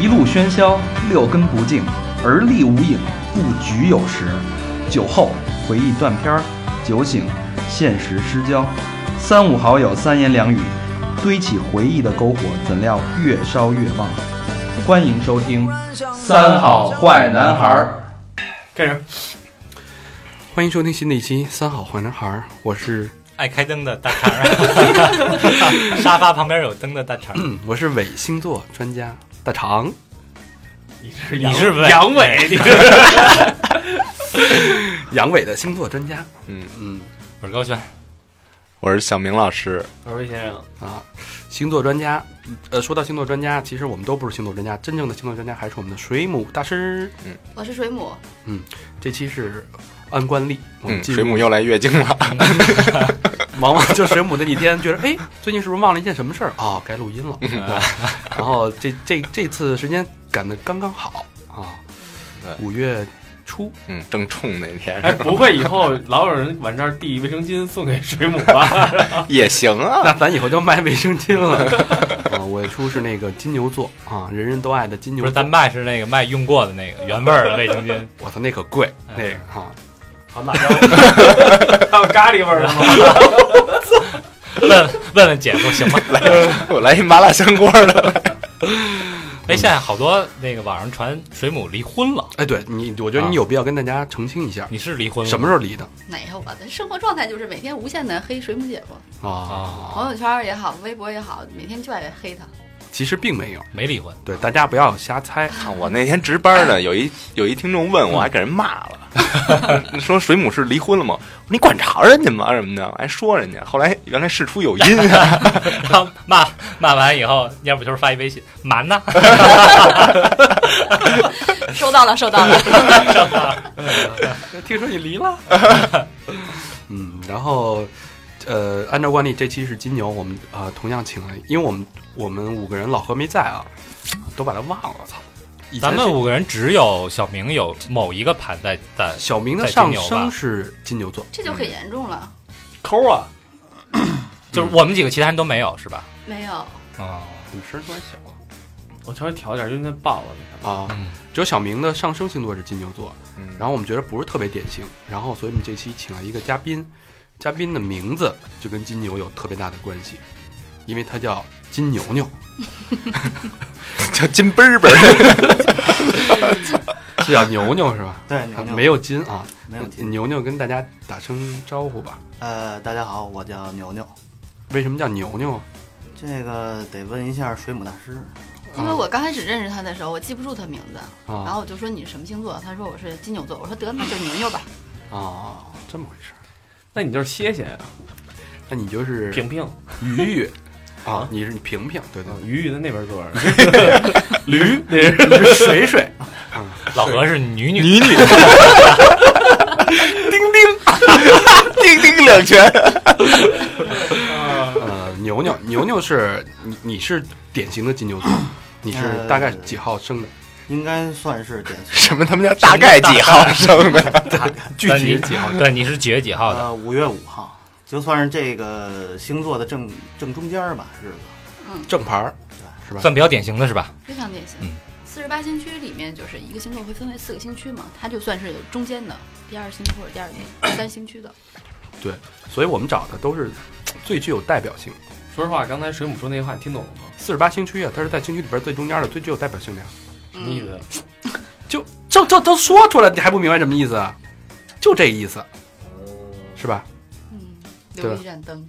一路喧嚣，六根不净，而立无影，不局有时。酒后回忆断片儿，酒醒现实失焦。三五好友三言两语，堆起回忆的篝火，怎料越烧越旺。欢迎收听《三好坏男孩儿》。开始，欢迎收听新的一期《三好坏男孩儿》，我是爱开灯的大肠儿，沙发旁边有灯的大肠我是伪星座专家大肠，你是你是伪阳痿，你是阳痿的星座专家，嗯嗯我是高轩，我是小明老师，我是魏先生。啊，星座专家，呃，说到星座专家，其实我们都不是星座专家，真正的星座专家还是我们的水母大师。嗯我是水母，嗯这期是按惯例，水母又来月经了，往往就水母那几天觉得，哎，最近是不是忘了一件什么事儿？哦，该录音了。然后这这这次时间赶得刚刚好。啊，对。五月初，嗯，正冲那天。哎，不会以后老有人往这儿递卫生巾送给水母吧？也行啊，那咱以后就卖卫生巾了。啊，五月初是那个金牛座啊，人人都爱的金牛座。不是咱卖是那个卖用过的那个原味儿的卫生巾，我操，那可贵，哎。那个啊，好辣椒，还有 咖喱味儿的吗？问问问姐夫行吗？来我来一麻辣香锅的，哎，现在好多那个网上传水母离婚了，哎，对你，我觉得你有必要跟大家澄清一下，你是离婚了？什么时候离的没有我的生活状态就是每天无限的黑水母姐夫，啊？朋友圈也好，微博也好，每天就爱黑他。其实并没有，没离婚？对，大家不要瞎猜。啊我那天值班呢，有一有一听众问我，还给人骂了，说水母是离婚了吗？你管着人家吗？什么的，还说人家，后来原来事出有因啊，然后骂骂完以后，要不就是发一微信，瞒呢？收到了，收到了。听说你离了，嗯，然后，呃，按照惯例，这期是金牛，我们啊、呃同样请了，因为我们我们五个人老何没在啊，都把他忘了，操！咱们五个人只有小明有某一个盘在在，小明的上升是金牛座，这就很严重了。抠啊！就是我们几个其他人都没有是吧？没有，啊，你声儿突然小了我稍微调一点，因为爆了。啊。嗯，只有小明的上升星座是金牛座，嗯然后我们觉得不是特别典型，然后所以我们这期请了一个嘉宾，嘉宾的名字就跟金牛有特别大的关系，因为他叫金牛牛。叫金奔儿奔儿，是叫牛牛是吧？对，啊牛牛没有金啊，没有金。牛牛跟大家打声招呼吧。呃，大家好，我叫牛牛。为什么叫牛牛？这个得问一下水母大师。因为我刚开始认识他的时候，我记不住他名字，然啊后我就说你什么星座？他说我是金牛座，我说得那就牛牛吧。哦，这么回事儿。那你就是歇歇呀，那你就是平平鱼鱼 啊，你是平平，对对啊，鱼鱼在那边坐着，驴 那是对，水水，老何是女女，女女，丁丁丁丁两拳，呃，牛牛牛牛是你你是典型的金牛座，你是呃大概几号生的？应该算是典型。什么他们家大概几号生的？具体几号？对，你是几月几号的？呃，五月五号，就算是这个星座的正正中间儿吧，日子。嗯正牌儿是吧？算比较典型的是吧？非常典型嗯。四十八星区里面就是一个星座会分为四个星区嘛，它就算是中间的第二星区或者第二第三星区的。对所以我们找的都是最具有代表性。说实话，刚才水母说那话，你听懂了吗？四十八星区啊，它是在星区里边最中间的，最具有代表性的呀。什么意嗯，思？就这这都说出来，你还不明白什么意思啊？就这意思，是吧？嗯，留一盏灯，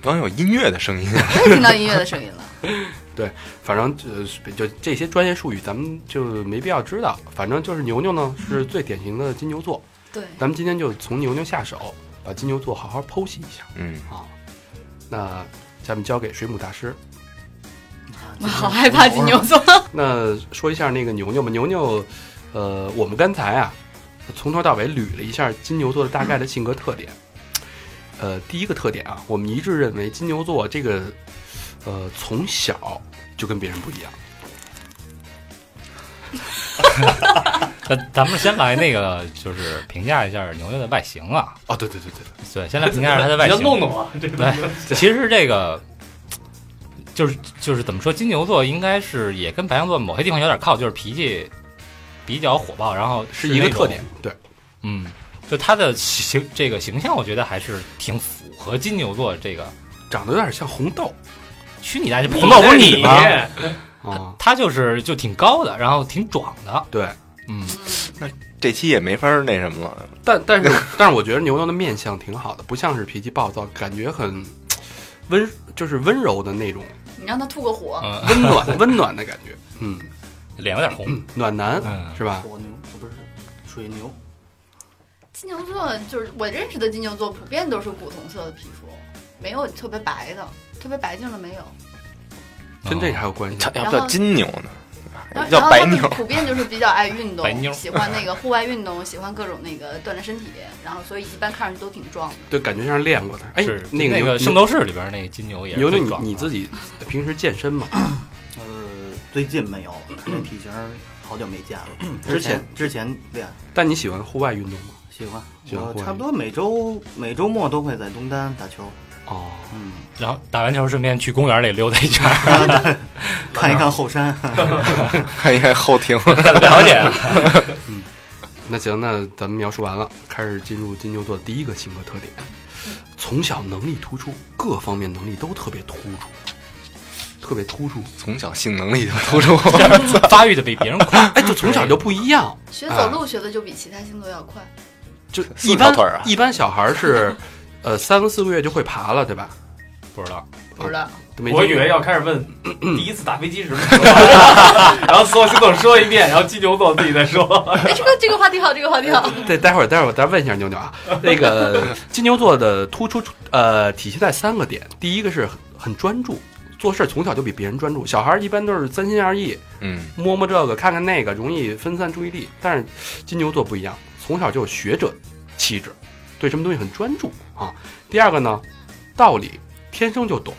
刚有音乐的声音，听到音乐的声音了。对反正呃，就这些专业术语咱们就没必要知道。反正就是牛牛呢是最典型的金牛座，对，咱们今天就从牛牛下手，把金牛座好好剖析一下嗯，好。那下面交给水母大师。我 好害怕金牛座。那说一下那个牛牛吧，牛牛，呃，我们刚才啊，从头到尾捋了一下金牛座的大概的性格特点。呃，第一个特点啊，我们一致认为金牛座这个，呃，从小就跟别人不一样。咱咱们先来那个，就是评价一下牛牛的外形啊。哦，对对对对对，先来评价一下他的外形。你要弄弄啊，这个对，其实这个，就是就是怎么说，金牛座应该是也跟白羊座某些地方有点靠，就是脾气比较火爆，然后是一个特点。对，嗯，就他的形这个形象，我觉得还是挺符合金牛座这个。长得有点像红豆去你大爷！红豆不是你吗？啊。他就是就挺高的，然后挺壮的。对，嗯，那这期也没法儿那什么了。但但是但是我觉得牛牛的面相挺好的，不像是脾气暴躁，感觉很温，就是温柔的那种你让他吐个火，嗯，温暖 温暖的感觉。嗯，脸有点红。暖男嗯，是吧？火牛不是水牛，金牛座就是我认识的金牛座，普遍都是古铜色的皮肤，没有特别白的，特别白净的没有。跟这还有关系？叫要不叫金牛呢？然后。普遍就是比较爱运动白妞，喜欢那个户外运动，喜欢各种那个锻炼身体，然后所以一般看上去都挺壮的。对，感觉像是练过的。哎是，那个那个圣斗士里边那个金牛也是牛牛，你最壮的你自己 平时健身吗？呃，最近没有，这体型好久没见了。之之前前之前练但你喜欢户外运动吗？喜欢，我差不多每周每周末都会在东单打球。哦，嗯，然后打完球顺便去公园里溜达一圈，看一看后山。看一看后庭，了解。嗯那行，那咱们描述完了，开始进入金牛座第一个性格特点：从小能力突出，各方面能力都特别突出，特别突出。从小性能力就突出。发育的比别人快。哎，就从小就不一样，学走路学的就比其他星座要快。就一般条腿啊一般小孩儿是，呃，三个四个月就会爬了，对吧？不知道，不知道，没我以为要开始问 第一次打飞机时，然后所有星座说一遍，然后金牛座自己再说。哎，这个这个话题好，这个话题好。对，待会儿待会儿我再问一下牛牛啊，那个 金牛座的突出呃体现在三个点，第一个是很很专注，做事从小就比别人专注，小孩儿一般都是三心二意，嗯，摸摸这个看看那个，容易分散注意力。但是金牛座不一样，从小就有学者气质，对什么东西很专注啊。第二个呢，道理天生就懂，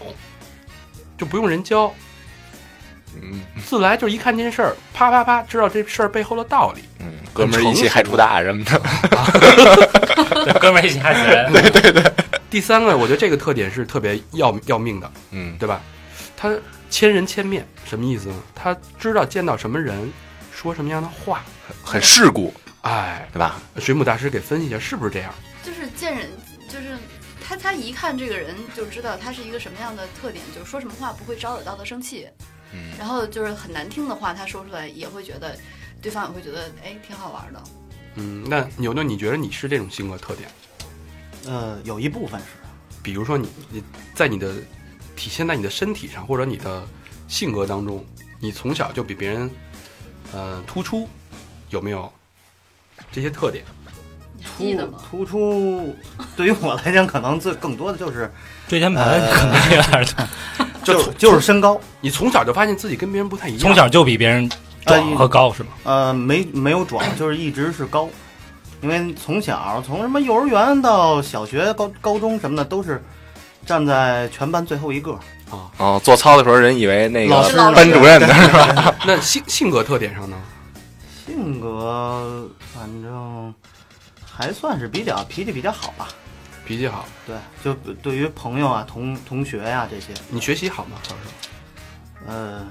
就不用人教，嗯自来就一看这事儿，啪啪啪知道这事儿背后的道理。嗯，哥们儿一起害出大什么的。对哥们儿一起害死人。第三个，我觉得这个特点是特别要要命的，嗯，对吧？他千人千面，什么意思呢？他知道见到什么人，说什么样的话。很世故，哎，对吧？水母大师给分析一下，是不是这样？就是见人，就是他他一看这个人就知道他是一个什么样的特点，就是说什么话不会招惹到他生气，嗯，然后就是很难听的话他说出来也会觉得对方也会觉得哎挺好玩的。嗯，那牛牛，你觉得你是这种性格特点？呃，有一部分是，比如说你你在你的体现在你的身体上，或者你的性格当中，你从小就比别人呃突出，有没有这些特点？你还记得吗？突出，对于我来讲，可能最更多的就是椎间盘可能有点疼，就就是身高，你从小就发现自己跟别人不太一样，从小就比别人壮和高是吗？呃，没没有壮，就是一直是高，因为从小从什么幼儿园到小学、高高中什么的，都是站在全班最后一个。啊哦，做操的时候人以为那个班主任呢，是吧？那性性格特点上呢？性格反正还算是比较脾气比较好吧。脾气好，对，就对于朋友啊、同同学呀、这些，你学习好吗？小时候呃，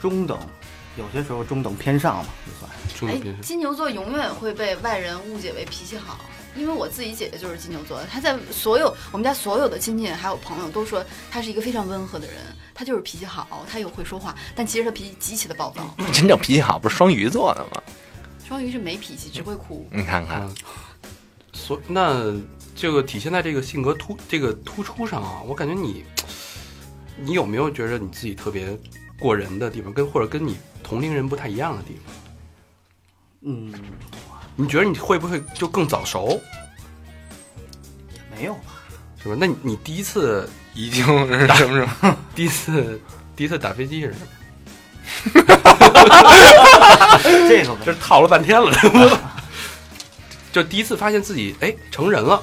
中等，有些时候中等偏上吧，就算。哎中等偏，上。金牛座永远会被外人误解为脾气好，因为我自己姐姐就是金牛座的，她在所有我们家所有的亲戚还有朋友都说她是一个非常温和的人，她就是脾气好，她又会说话，但其实她脾气极其的暴躁。真正脾气好，不是双鱼座的吗？双鱼是没脾气，只会哭。你看看，嗯，所那这个体现在这个性格突这个突出上啊，我感觉你，你有没有觉得你自己特别过人的地方，跟或者跟你同龄人不太一样的地方？嗯，你觉得你会不会就更早熟，也没有吧。是吧？那你你第一次已经是什么什么？第一次第一次打飞机是什么？这个这 套了半天了，就第一次发现自己哎成人了，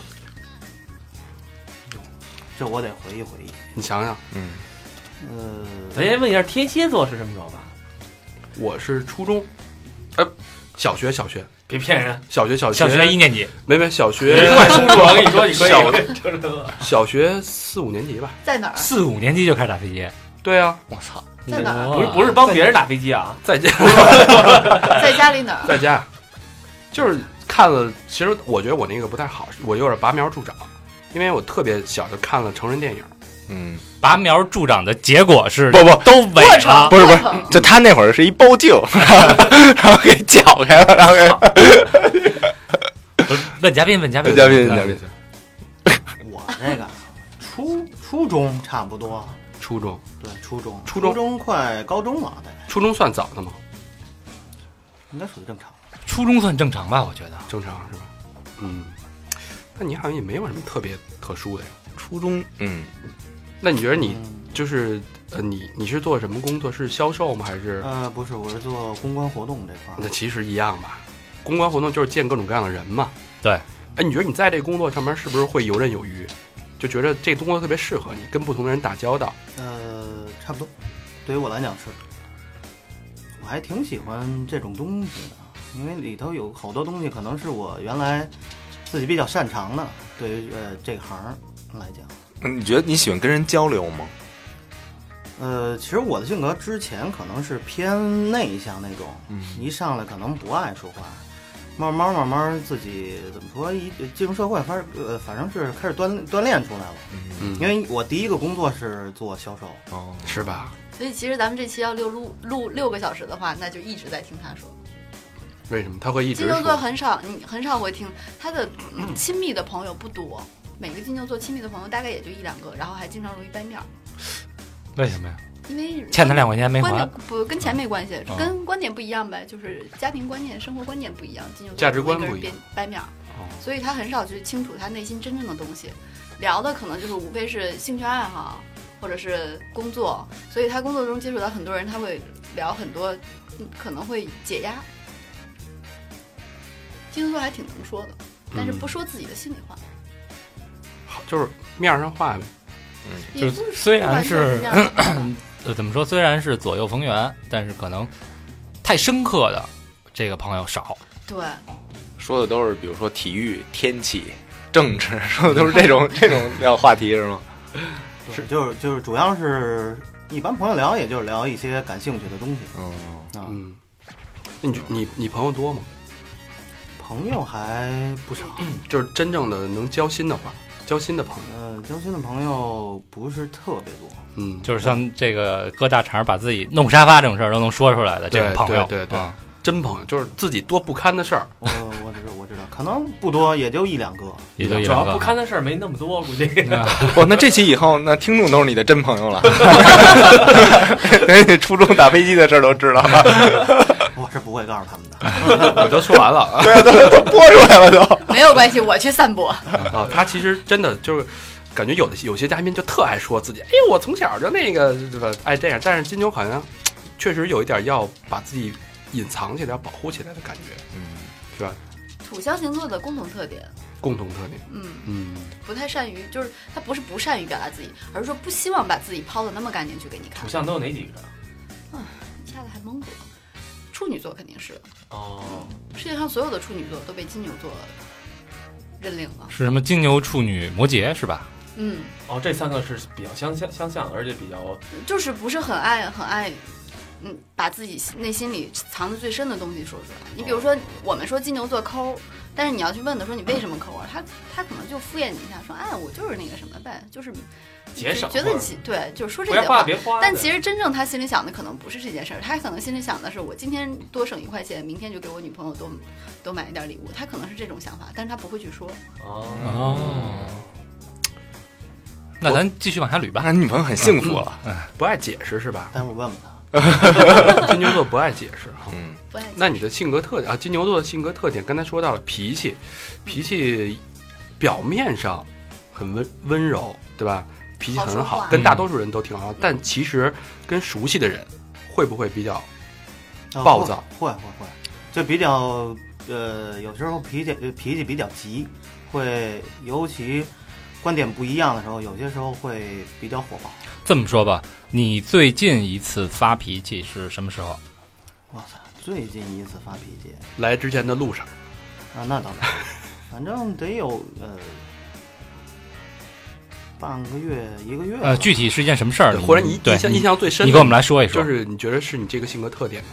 这我得回忆回忆。你想想，嗯，呃，咱先问一下天蝎座是什么时候吧？我是初中，呃，小学小学。别骗人，小学小学。小学一年级，没没小别学。快叔叔，我跟你说，你可以小成这个。小学四五年级吧，在哪儿？四五年级就开始打飞机，对啊，我操，在哪儿？不是不是帮别人打飞机啊，在家。在家里哪儿？在家，就是看了。其实我觉得我那个不太好，我有点拔苗助长，因为我特别小就看了成人电影。嗯，拔苗助长的结果是不不都萎过程了。不是不是就他那会儿是一包镜，然后给绞开了，然后给问嘉宾，问嘉宾，嘉宾嘉宾，我那个初初中差不多，初中，对，初中，初中中快高中了，大概初中算早的吗？应该属于正常。初中算正常吧？我觉得正常是吧？嗯，那你好像也没有什么特别特殊的呀。初中，嗯，那你觉得你嗯就是呃，你你是做什么工作？是销售吗？还是？呃，不是，我是做公关活动这块儿。那其实一样吧。公关活动就是见各种各样的人嘛。对。哎，你觉得你在这个工作上面是不是会游刃有余？就觉得这工作特别适合你，跟不同的人打交道。呃，差不多，对于我来讲是，我还挺喜欢这种东西的，因为里头有好多东西可能是我原来自己比较擅长的，对于呃这行来讲。那你觉得你喜欢跟人交流吗？呃，其实我的性格之前可能是偏内向那种，嗯一上来可能不爱说话，慢慢慢慢自己怎么说，一进入社会，反正呃反正是开始锻锻炼出来了。嗯因为我第一个工作是做销售，哦，是吧？所以其实咱们这期要录录录六个小时的话，那就一直在听他说。为什么？他会一直金牛座？很少，你很少会听他的嗯亲密的朋友不多，每个金牛座亲密的朋友大概也就一两个，然后还经常容易掰面儿，为什么呀？因为欠他两块钱没还？不跟钱没关系，嗯。跟观点不一样呗，就是家庭观念、生活观念不一样，金牛座价值观不一样。掰掰面儿，哦。所以他很少去清楚他内心真正的东西，聊的可能就是无非是兴趣爱好或者是工作，所以他工作中接触到很多人，他会聊很多，嗯可能会解压。金牛座还挺能说的，但是嗯不说自己的心里话，好就是面儿上话呗。也不就是虽然完全是这样 呃，怎么说？虽然是左右逢源，但是可能太深刻的这个朋友少。对，说的都是比如说体育、天气、政治，说的都是这种 这种聊话题是吗？是就是就是主要是一般朋友聊，也就是聊一些感兴趣的东西嗯，啊。嗯，那你你你朋友多吗？朋友还不少，就是真正的能交心的话，交心的朋友。呃，交心的朋友不是特别多。嗯，就是像这个搁大肠把自己弄沙发这种事儿都能说出来的这种朋友，对对真朋友，就是自己多不堪的事儿。我我知道我可能不多，也就一两个。也就一主要。不堪的事儿没那么多，估计。啊不，那这期以后，那听众都是你的真朋友了。连你初中打飞机的事儿都知道了，我是不会告诉他们的。我都说完了啊。对啊，都都播出来了都。没有关系，我去散播。啊，他其实真的就是感觉有的有些嘉宾就特爱说自己，哎，我从小就那个对吧，爱这样。但是金牛好像确实有一点要把自己隐藏起来、要保护起来的感觉，嗯，土象星座的共同特点，共同特点。嗯，嗯，不太善于，就是他不是不善于表达自己，而是说不希望把自己抛的那么干净去给你看土。象都有哪几个？啊一下子还蒙住了。处女座肯定是，哦，世界上所有的处女座都被金牛座认领了。是什么金牛、处女、摩羯是吧？嗯，哦，这三个是比较相相相像的，而且比较就是不是很爱很爱，嗯，把自己内心里藏的最深的东西说出来。你比如说，我们说金牛座抠，但是你要去问他说你为什么抠啊？他他可能就敷衍你一下，说哎，我就是那个什么呗，就是节省觉得你对，就是说这些话。别花的。但其实真正他心里想的可能不是这件事儿，他可能心里想的是我今天多省一块钱，明天就给我女朋友多多买一点礼物，他可能是这种想法，但是他不会去说。哦，那咱继续往下捋吧。那你女朋友很幸福了。不爱解释是吧？待会儿问问他。金牛座不爱解释哈。嗯，不爱那你的性格特点啊，金牛座的性格特点，刚才说到了脾气，脾气表面上很温温柔，对吧？脾气很好，好跟大多数人都挺好，但其实跟熟悉的人会不会比较啊暴躁会会会，就比较呃，有时候脾气呃脾气比较急，会尤其观点不一样的时候，有些时候会比较火爆。这么说吧，你最近一次发脾气是什么时候？哇塞，最近一次发脾气来之前的路上？啊，那倒没有，反正得有呃半个月一个月吧。呃，具体是一件什么事儿？你或者你对印象印象最深的，你给我们来说一说。就是你觉得是你这个性格特点吗？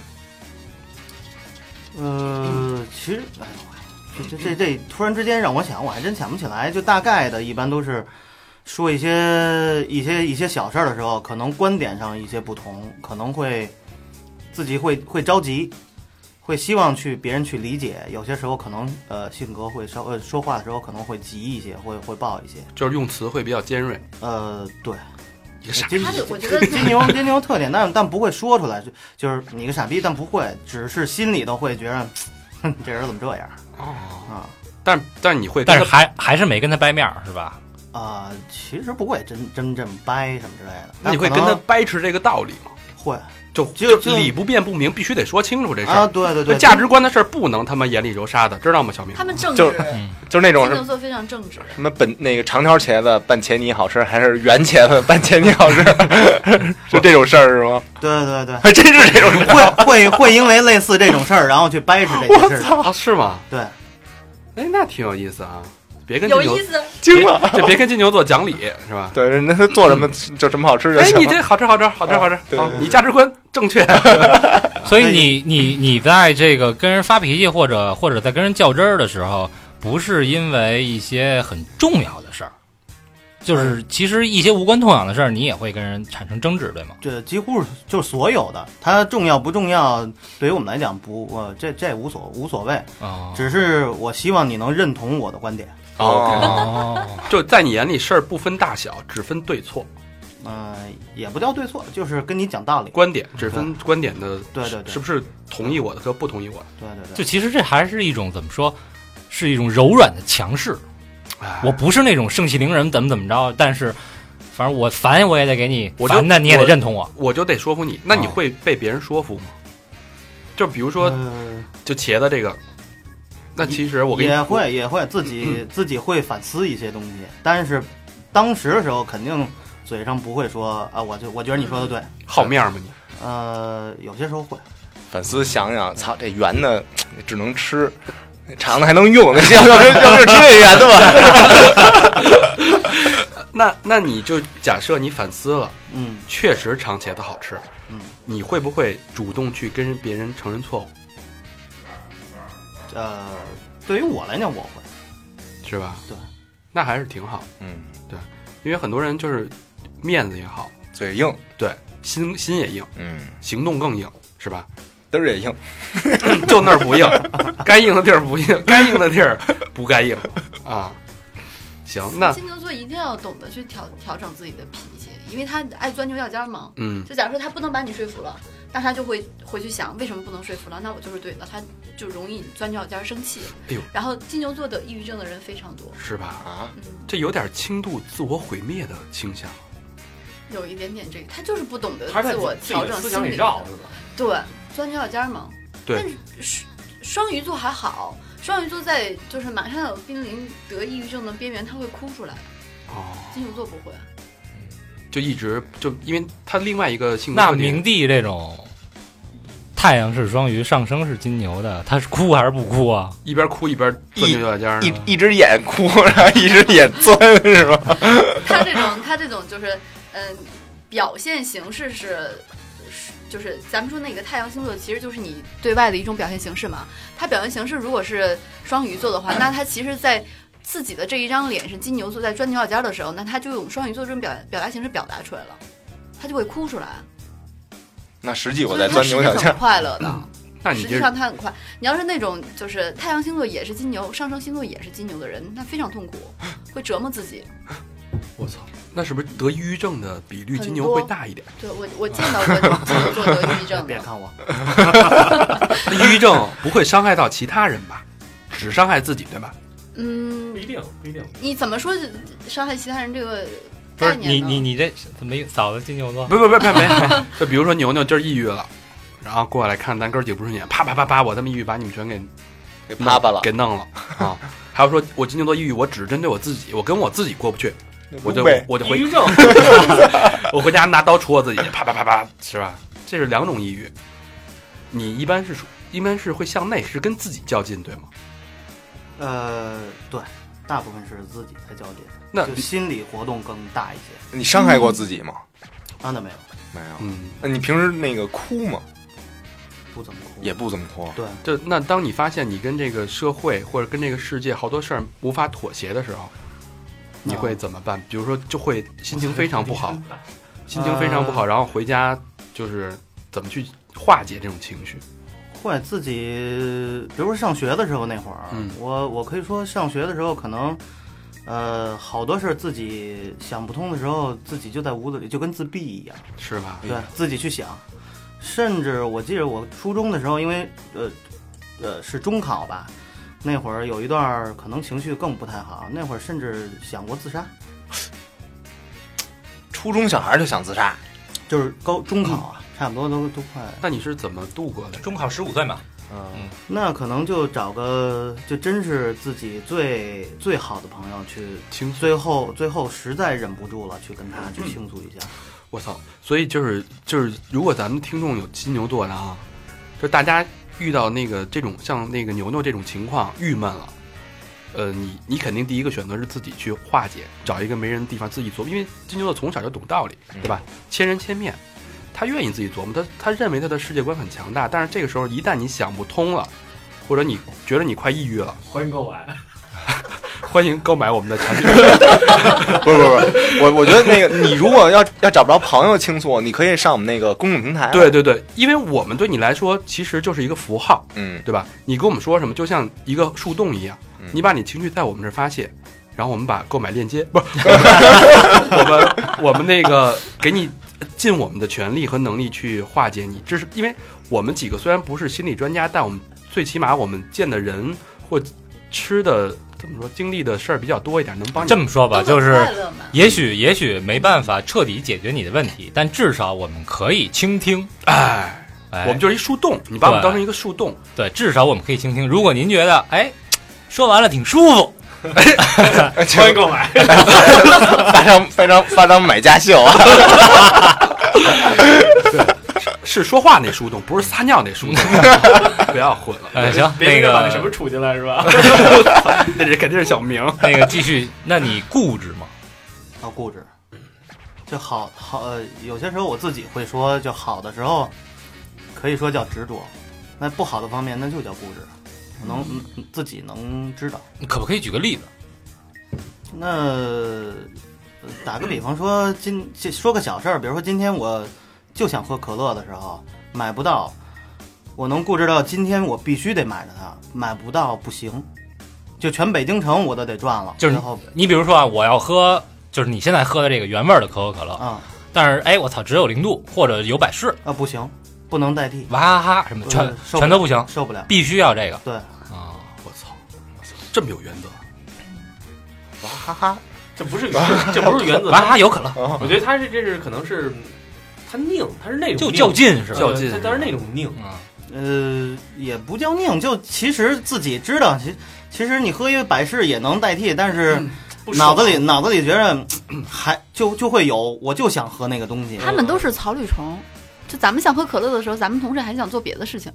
呃，其实，哎呦，这这这这突然之间让我想，我还真想不起来。就大概的，一般都是说一些一些一些小事儿的时候，可能观点上一些不同，可能会自己会会着急，会希望去别人去理解。有些时候可能呃性格会稍呃说话的时候可能会急一些，会会暴一些。就是用词会比较尖锐，呃，对，一个傻金他的我觉得金牛金牛特点，但但不会说出来，就就是你个傻逼，但不会，只是心里头会觉得，哼，这人怎么这样哦。啊？但但你会但是，还还是没跟他掰面儿，是吧？啊、其实不会真真这么掰什么之类的。那你会跟他掰扯这个道理吗？会就就就理不辩不明，必须得说清楚这事啊？儿。对对对，价值观的事儿不能他妈眼里揉沙子，知道吗？小明，他们正就是，就是那种什么金牛座非常正直。什么本那个长条茄子拌茄泥好吃，还是圆茄子拌茄泥好吃，是这种事儿是吗？对对对，还 真是这种事儿。会会会因为类似这种事儿，然后去掰扯这件事儿。啊，是吗？对，哎，那挺有意思啊。别跟金牛有意，思，惊了。这别跟金牛座讲理是吧？对，那他做什么就什么好吃就哎，你这好吃好吃好吃好吃，对你价值观正确。所以你你你在这个跟人发脾气或者或者在跟人较真儿的时候，不是因为一些很重要的事儿，就是其实一些无关痛痒的事儿，你也会跟人产生争执，对吗？这几乎是就是所有的，它重要不重要，对于我们来讲不，我，这这无所无所谓，哦只是我希望你能认同我的观点。哦，哦，就在你眼里，事儿不分大小，只分对错，嗯、也不叫对错，就是跟你讲道理。观点只分观点的，对对对是不是同意我的和不同意我的？对对对，就其实这还是一种怎么说，是一种柔软的强势。哎我不是那种盛气凌人，怎么怎么着，但是反正我烦我也得给你我就烦的，你也得认同我。我就得说服你，那你哦会被别人说服吗？就比如说，呃就茄子这个，那其实我跟你也会也会自己自己会反思一些东西，但是当时的时候肯定嘴上不会说啊，我就我觉得你说的对，好面儿吗你？呃，有些时候会，反思想想，操，这圆的只能吃，长的还能用，那 要要要是吃这圆的吧？那那你就假设你反思了，嗯确实长茄子好吃，嗯，你会不会主动去跟别人承认错误，呃，对于我来讲我会，是吧？对，那还是挺好，嗯，对。因为很多人就是面子也好，嘴硬，对。心心也硬，嗯，行动更硬，是吧？嘚儿也硬，就那儿不硬，该硬的地儿不硬，该硬的地儿不该硬。啊。行，那金牛座一定要懂得去调调整自己的脾气，因为他爱钻牛角尖儿嘛。嗯，就假如说他不能把你说服了，那他就会回去想为什么不能说服了，那我就是对的，他就容易钻牛角尖儿生气。哎呦然后金牛座得抑郁症的人非常多，是吧？啊，嗯，这有点轻度自我毁灭的倾向。有一点点这个，他就是不懂得自我调整的思想心理，里绕，是吧？对，钻牛角尖儿嘛。对但是双双鱼座还好，双鱼座在就是马上要濒临得抑郁症的边缘，他会哭出来。哦，金牛座不会，就一直就因为他另外一个性格那特点明帝这种太阳是双鱼，上升是金牛的，他是哭还是不哭啊？一边哭一边钻牛角尖儿呢，一一只眼哭，然后一只眼钻，是吧？他这种 他这种就是嗯、表现形式是。是就是咱们说那个太阳星座，其实就是你对外的一种表现形式嘛。他表现形式如果是双鱼座的话，那他其实，在自己的这一张脸是金牛座在钻牛角尖儿的时候，那他就用双鱼座这种表表达形式表达出来了，他就会哭出来。那实际我在钻牛角尖儿，快乐的。那你实际上他很快。你要是那种就是太阳星座也是金牛，上升星座也是金牛的人，那非常痛苦，会折磨自己。我操，那是不是得抑郁症的比率金牛会大一点？对我我见到过金牛座得抑郁症的，别看我，那 抑郁症不会伤害到其他人吧？只伤害自己对吧？嗯不，一定，不一定。你怎么说伤害其他人这个不是？你你你这怎么嫂子金牛座？不不不不没，就比如说牛牛今儿抑郁了，然后过来看咱哥儿几个不顺眼，啪啪啪啪，我这么抑郁把你们全给给啪啪了，给弄了啊！还有说我金牛座抑郁，我只针对我自己，我跟我自己过不去，我就我就回抑郁症，我回家拿刀戳我自己，啪啪啪啪，是吧？这是两种抑郁。你一般是属一般是会向内，是跟自己较劲，对吗？呃，对，大部分是自己在交接，那就心理活动更大一些。你伤害过自己吗？啊，那没有，没有。嗯，那你平时那个哭吗？不怎么哭。也不怎么哭。对，就那当你发现你跟这个社会或者跟这个世界好多事儿无法妥协的时候，你会怎么办？比如说，就会 心情非常不好，心情非常不好，然后回家就是怎么去化解这种情绪？会自己，比如说上学的时候那会儿，嗯我我可以说上学的时候可能，呃，好多事儿自己想不通的时候，自己就在屋子里就跟自闭一样，是吧？对，自己去想。甚至我记得我初中的时候，因为呃呃是中考吧，那会儿有一段可能情绪更不太好，那会儿甚至想过自杀，初中小孩就想自杀，就是高中考啊，差不多都都快。那你是怎么度过的？中考十五岁嘛，嗯，那可能就找个，就真是自己最最好的朋友去，倾诉？最后最后实在忍不住了，去跟他去倾诉一下。我操！所以就是就是，如果咱们听众有金牛座的啊，就大家遇到那个这种像那个牛牛这种情况，郁闷了，呃，你你肯定第一个选择是自己去化解，找一个没人的地方自己做，因为金牛座从小就懂道理，对吧？千人千面，他愿意自己琢磨，他他认为他的世界观很强大，但是这个时候一旦你想不通了，或者你觉得你快抑郁了，欢迎购买。欢迎购买我们的产品。不是不是不是，我我觉得那个你如果要要找不着朋友倾诉，你可以上我们那个公共平台。对，对对，因为我们对你来说其实就是一个符号，嗯，对吧？你跟我们说什么，就像一个树洞一样，嗯你把你情绪在我们这儿发泄，然后我们把购买链接不是，我们我们那个给你尽我们的全力和能力去化解你。这是因为我们几个虽然不是心理专家，但我们最起码我们见的人或吃的怎么说经历的事儿比较多一点，能帮你这么说吧，就是也许也许没办法彻底解决你的问题，但至少我们可以倾听。哎，哎，我们就是一树洞，你把我们当成一个树洞，对，至少我们可以倾听。如果您觉得哎，说完了挺舒服，欢迎购买。发张发张发张买家秀啊！是说话那树洞，不是撒尿那树洞，不要混了。哎，行，别那个把那什么杵进来是吧？那这肯定是小明。那个继续，那你固执吗？要固执，就好好呃，有些时候我自己会说，就好的时候，可以说叫执着；那不好的方面，那就叫固执。我能、嗯自己能知道。你可不可以举个例子？那呃打个比方说，今这说个小事儿，比如说今天我就想喝可乐的时候买不到，我能固执到今天我必须得买着它，买不到不行，就全北京城我都得转了。就是后你比如说啊，我要喝，就是你现在喝的这个原味儿的可口可乐，啊但是哎，我操，只有零度或者有百事、啊不行，不能代替，娃哈哈什么全全都不行，受不了。必须要这个对，啊。我操，这么有原则。娃哈哈，这不是原，这不是原则。娃哈哈有可能，我觉得他是这是可能是他拧，他是那种就较劲是吧？较劲他当然那种拧。啊，呃，也不叫拧，就其实自己知道，其其实你喝一个百事也能代替，但是脑子里脑子里觉着嗯还就就会有，我就想喝那个东西。他们都是草履虫，就咱们想喝可乐的时候，咱们同事还想做别的事情。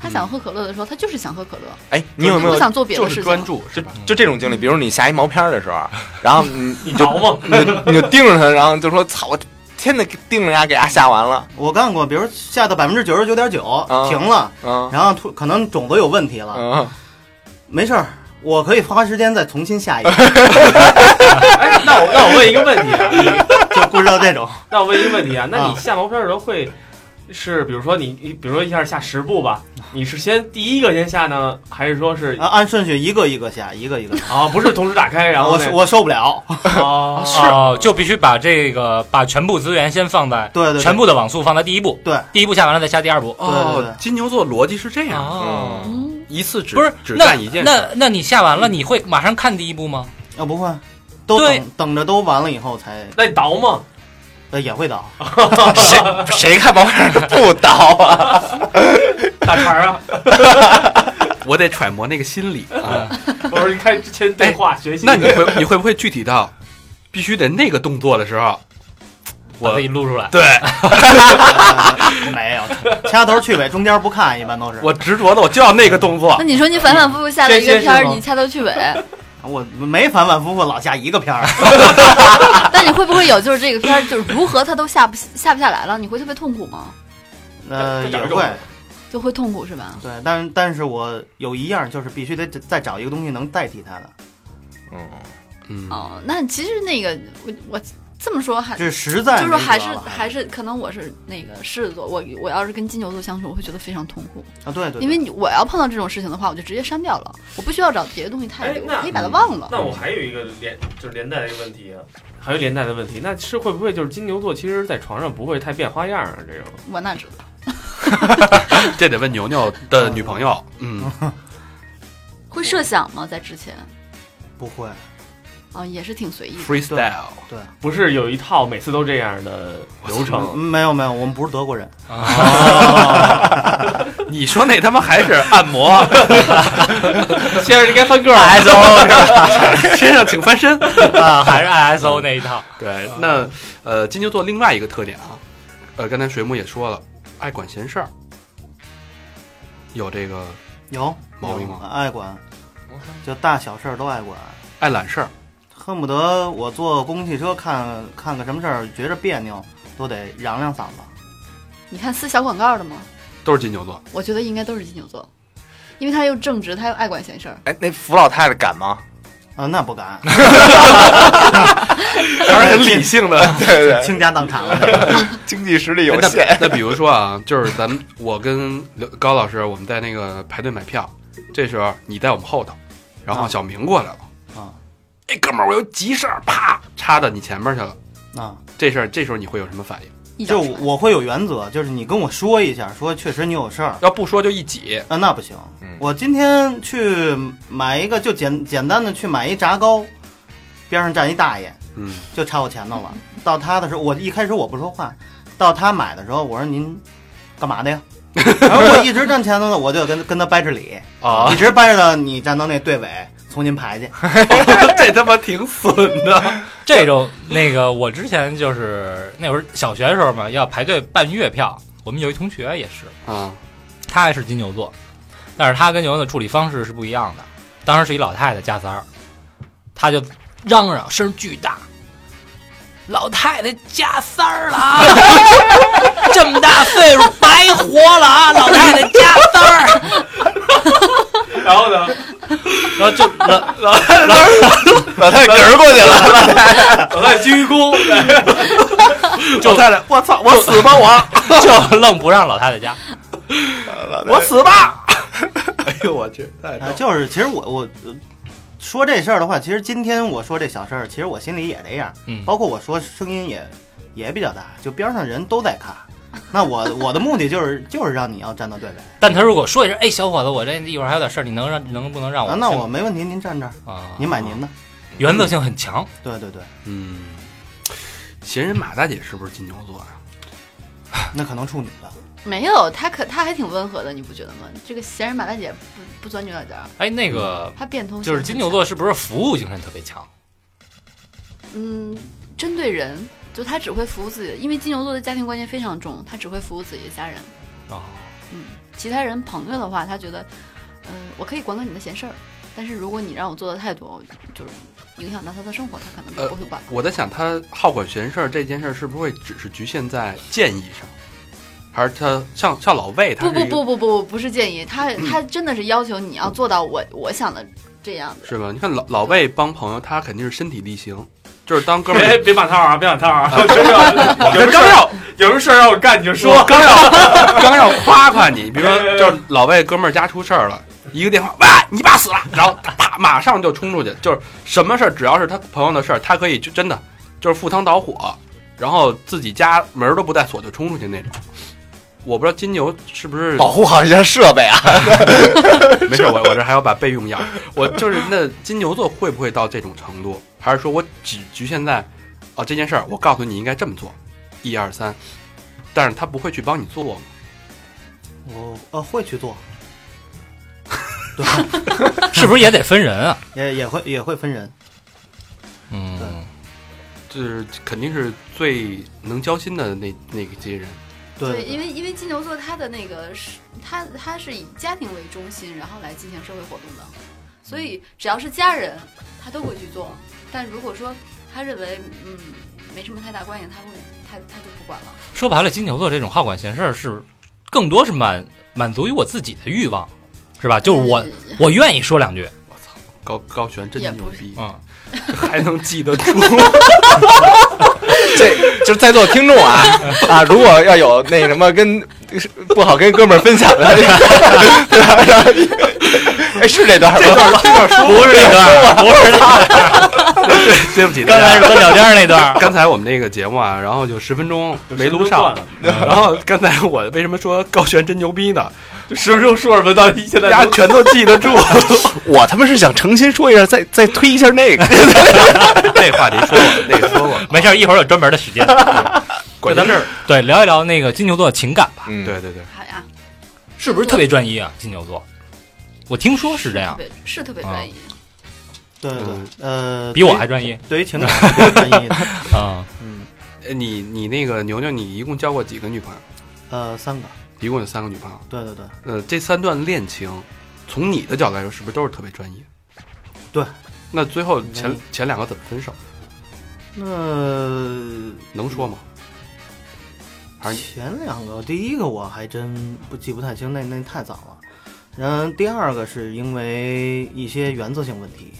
他想喝可乐的时候，他就是想喝可乐，哎，你有没有不想做别的事情。专注，就是吧？就这种经历？比如你下一毛片儿的时候，然后你 你就你就盯着他，然后就说：“操，我天天盯着他，给他下完了。我干过，比如下到百分之九十九点九啊停了，”嗯然后突可能种子有问题了，嗯，没事儿，我可以花时间再重新下一个，哎，那我那我问一个问题 不知道这种。那我问一个问题啊，那你啊下毛片的时候会是比如说你你比如说一下下十步吧，你是先第一个先下呢，还是说是啊，按顺序一个一个下，一个一个下。啊不是同时打开然后那我我受不了，啊哦，就必须把这个把全部资源先放在对对对全部的网速放在第一步，对，第一步下完了再下第二步。对对哦，金牛座逻辑是这样，哦，嗯，一次只不是只那干一件事。那那你下完了，你会马上看第一步吗？啊不会，都等等着都完了以后才那你倒吗？呃也会倒。谁 谁看毛片不倒啊？大肠啊，我得揣摩那个心理啊。我说你看之前对话学习，那你会你会不会具体到必须得那个动作的时候，我给你录出来。对没有，掐头去尾，中间不看，一般都是。我执着的我就要那个动作那？你说你反反复复下了一个片儿，你掐头去尾，我没反反复复老下一个片儿。但你会不会有就是这个片儿就是如何它都下不下不下来了？你会特别痛苦吗？呃，也会，就会痛苦是吧？对，但但是我有一样就是必须得再找一个东西能代替它的，嗯，嗯，哦，那其实那个我我这么说还这实在就是还是还是可能我是那个狮子座，我我要是跟金牛座相处，我会觉得非常痛苦，啊，对对，因为你我要碰到这种事情的话，我就直接删掉了，我不需要找别的东西太我可以把它忘了。那我还有一个连就是连带的一个问题啊，还有连带的问题，那是会不会就是金牛座其实在床上不会太变花样啊？这种我哪知道？这得问牛牛的女朋友。嗯，会设想吗？在之前不会，啊、也是挺随意的。freestyle，对，不是有一套每次都这样的流嗯程？没有没有，我们不是德国人，你说那他妈还是按摩，先生应该翻个儿。ISO 先生请翻身。啊，还是 ISO 那一套。对，那呃，金牛座另外一个特点啊，呃，刚才水母也说了，爱管闲事儿，有这个有毛病吗？爱管，就大小事儿都爱管，爱揽事儿，恨不得我坐公共汽车看看个什么事儿，觉着别扭，都得嚷嚷嗓子。你看撕小广告的吗？都是金牛座。我觉得应该都是金牛座，因为他又正直，他又爱管闲事儿。哎，那扶老太太敢吗？啊，那不敢，还是很理性的。对对，倾家荡产了。经济实力有那限。那比如说啊，就是咱们我跟刘高老师，我们在那个排队买票，这时候你在我们后头，然后啊小明过来了，啊哎，哥们儿，我有急事儿，啪插到你前面去了。啊，这事儿这时候你会有什么反应？就我会有原则，就是你跟我说一下，说确实你有事儿，要不说就一挤，啊，那不行嗯。我今天去买一个，就简简单的去买一炸糕，边上站一大爷，嗯，就插我前头了。到他的时候，我一开始我不说话，到他买的时候，我说您干嘛的呀？然后我一直站前头呢，我就跟跟他掰着理，啊一，直掰着到你站到那队尾，从您排去。这他妈挺损的。这种那个，我之前就是那会儿小学的时候嘛，要排队办月票。我们有一同学也是，啊，他也是金牛座，但是他跟牛牛的处理方式是不一样的。当时是一老太太加塞儿，他就嚷嚷，声巨大。老太太加塞儿了啊！这么大岁数白活了啊！老太太加塞儿，然后呢，然后就 老老太太嗝过去了，老太太鞠躬，老太太，我操，我死吧我，就愣不让老太太家。我死吧！哎呦我去，太啊，就是其实我我呃说这事儿的话，其实今天我说这小事儿，其实我心里也这样，嗯，包括我说声音也也比较大，就边上人都在看。那我我的目的就是就是让你要站到队尾但他如果说一声：“哎，小伙子，我这一会儿还有点事儿，你能让能不能让我啊，？”那我没问题，您站这儿，啊，您买您的。原则性很强。对对对，嗯，闲人马大姐是不是金牛座啊？那可能处女的。没有，他可他还挺温和的，你不觉得吗？这个闲人马大姐不不钻牛角尖儿，哎，那个她变通就是金牛座，是不是服务精神特别强？嗯，针对人，就他只会服务自己，因为金牛座的家庭观念非常重，他只会服务自己的家人。哦，嗯，其他人朋友的话，他觉得，嗯、我可以管管你的闲事儿，但是如果你让我做的太多，就是影响到他的生活，他可能就不会管。我在想，他好管闲事儿这件事儿是不是会只是局限在建议上，还是他像像老魏，他不不不不不，不是建议，他他真的是要求你要做到我我想的这样的。是吧？你看老老魏帮朋友，他肯定是身体力行，就是当哥们别儿。别绑套啊，别绑套啊！刚要有什么事儿让我干你就说。刚要刚要夸夸你，比如说就是老魏哥们儿家出事儿了，一个电话，喂，你爸死了，然后啪马上就冲出去，就是什么事儿只要是他朋友的事儿，他可以就真的就是赴汤蹈火，然后自己家门儿都不带锁就冲出去那种。我不知道金牛是不是保护好一下设备啊！没事，我我这还要把备用药。我就是那金牛座会不会到这种程度？还是说我只局限在哦这件事儿，我告诉你应该这么做，一二三，但是他不会去帮你做吗？我呃会去做，对吧 是不是也得分人啊？也也会也会分人。嗯，就是肯定是最能交心的那那个些人。对，因为因为金牛座他的那个是他他是以家庭为中心，然后来进行社会活动的，所以只要是家人，他他都会去做。但如果说他认为嗯没什么太大关系，他会他他就不管了。说白了，金牛座这种好管闲事儿是更多是满满足于我自己的欲望，是吧？就是我嗯我愿意说两句，我操高高璇真牛逼，嗯，还能记得住。这就是在座听众啊啊，如果要有那什么跟不好跟哥们儿分享的，对吧？然后哎，是这段吗？这段这段不是这段，不是那段，对不起，刚才是喝脚尖儿那段。刚才我们那个节目啊，然后就十分钟没录上，了，然后刚才我为什么说高璇真牛逼呢？就十分钟说什么到底现在大家全都记得住。我他妈是想诚心说一下，再再推一下那个。那话题说过，那个说过，没事，一会儿有专门的时间。管咱这儿，对，聊一聊那个金牛座的情感吧，嗯，对对对，好呀，是不是特别专一啊？金牛座，我听说是这样是特别专一。对对呃，比我还专一对于情感专一的。啊。嗯，呃你你那个牛牛，你一共交过几个女朋友？呃，三个，一共有三个女朋友。对对对，呃，这三段恋情，从你的角度来说，是不是都是特别专一？对。那最后前前两个怎么分手？那能说吗？还是前两个，第一个我还真不记不太清，那那太早了。嗯，第二个是因为一些原则性问题，